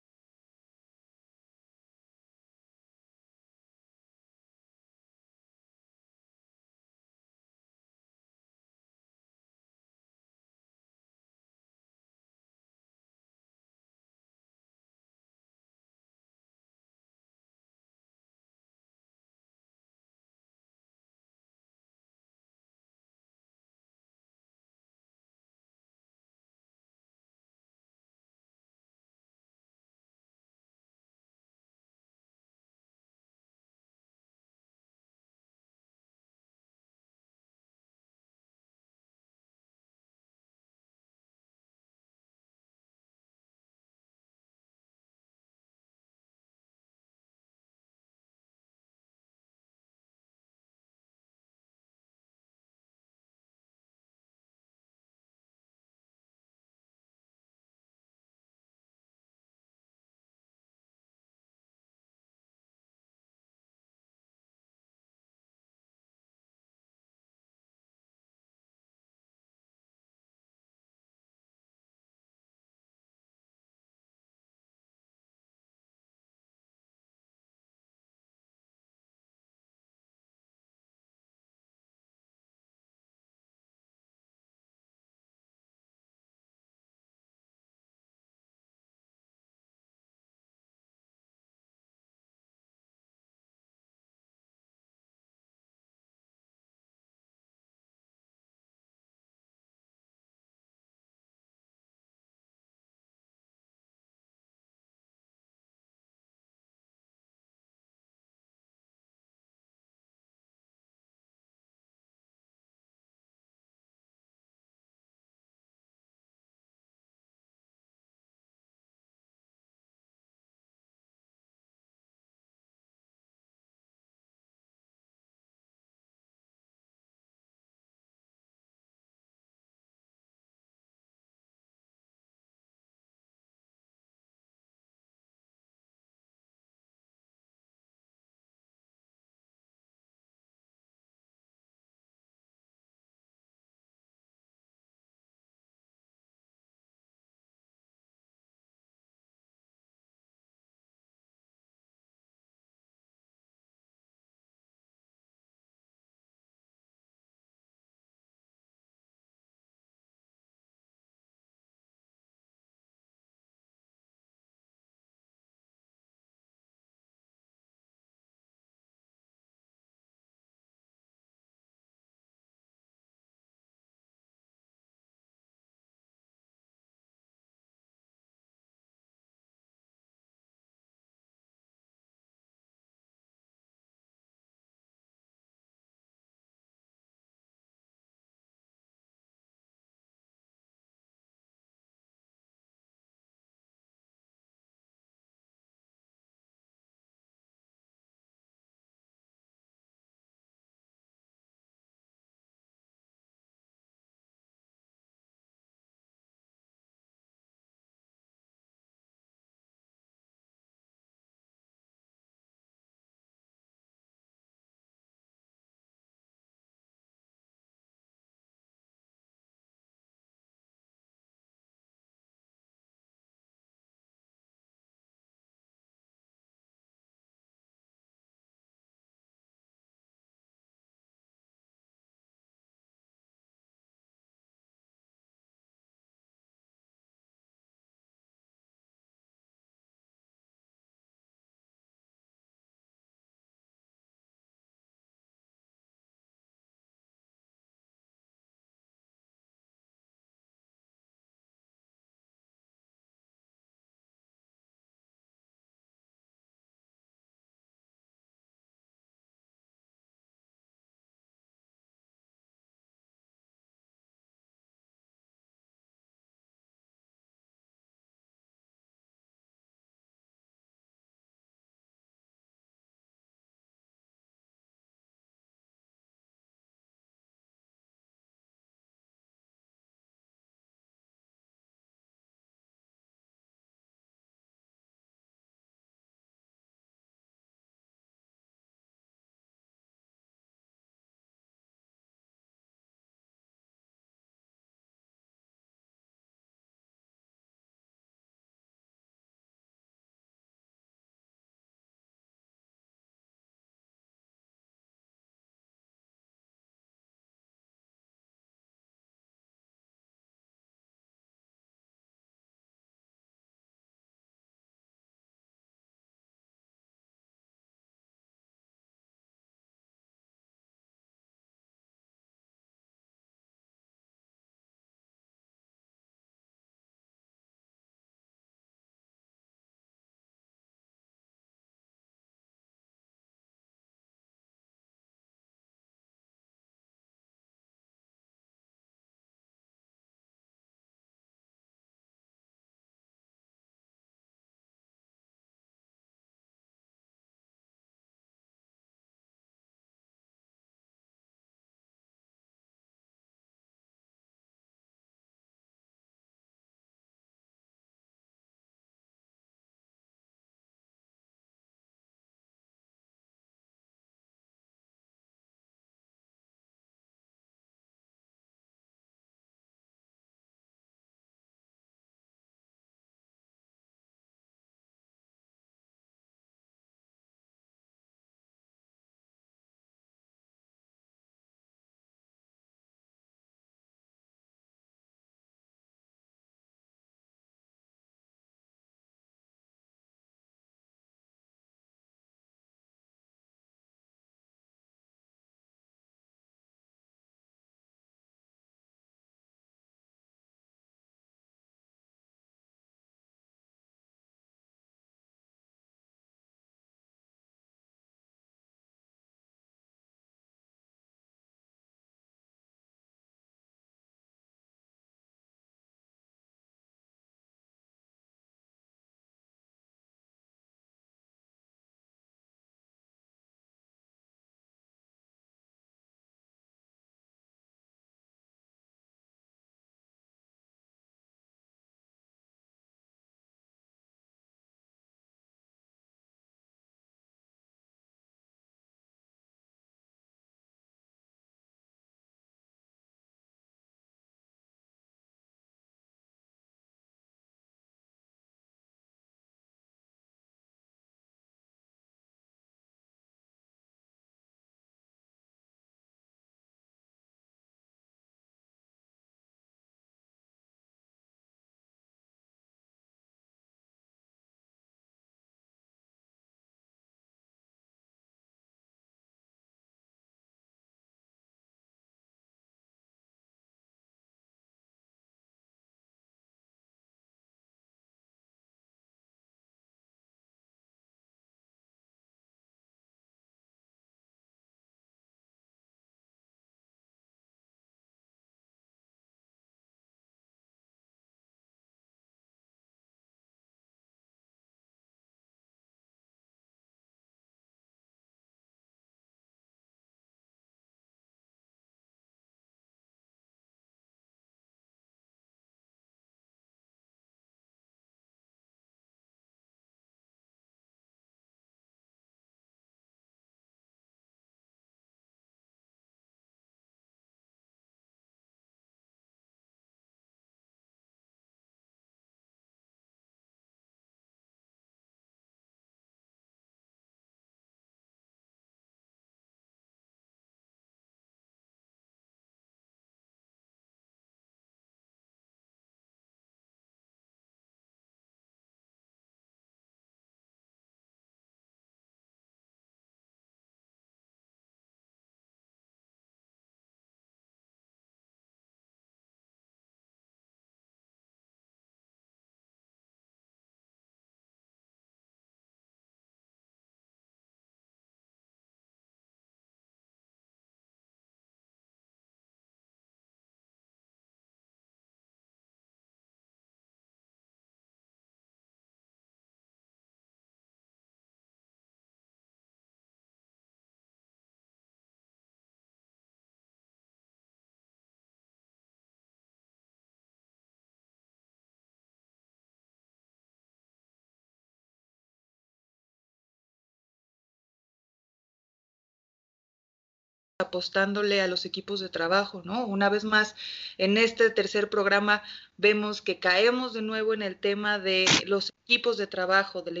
Apostándole a los equipos de trabajo, ¿no? Una vez más, en este tercer programa vemos que caemos de nuevo en el tema de los equipos de trabajo, de la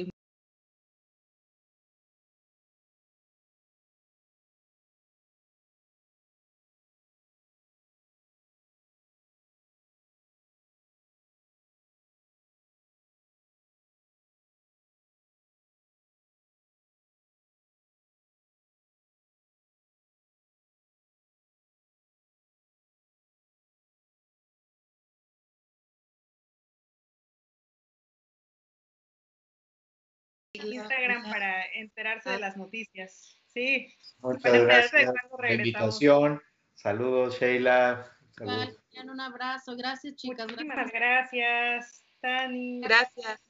Instagram para enterarse de ah. las noticias. Sí. Muchas gracias la invitación. Saludos, Sheila. Saludos. Un abrazo. Gracias, chicas. Muchísimas gracias, Tani. Gracias.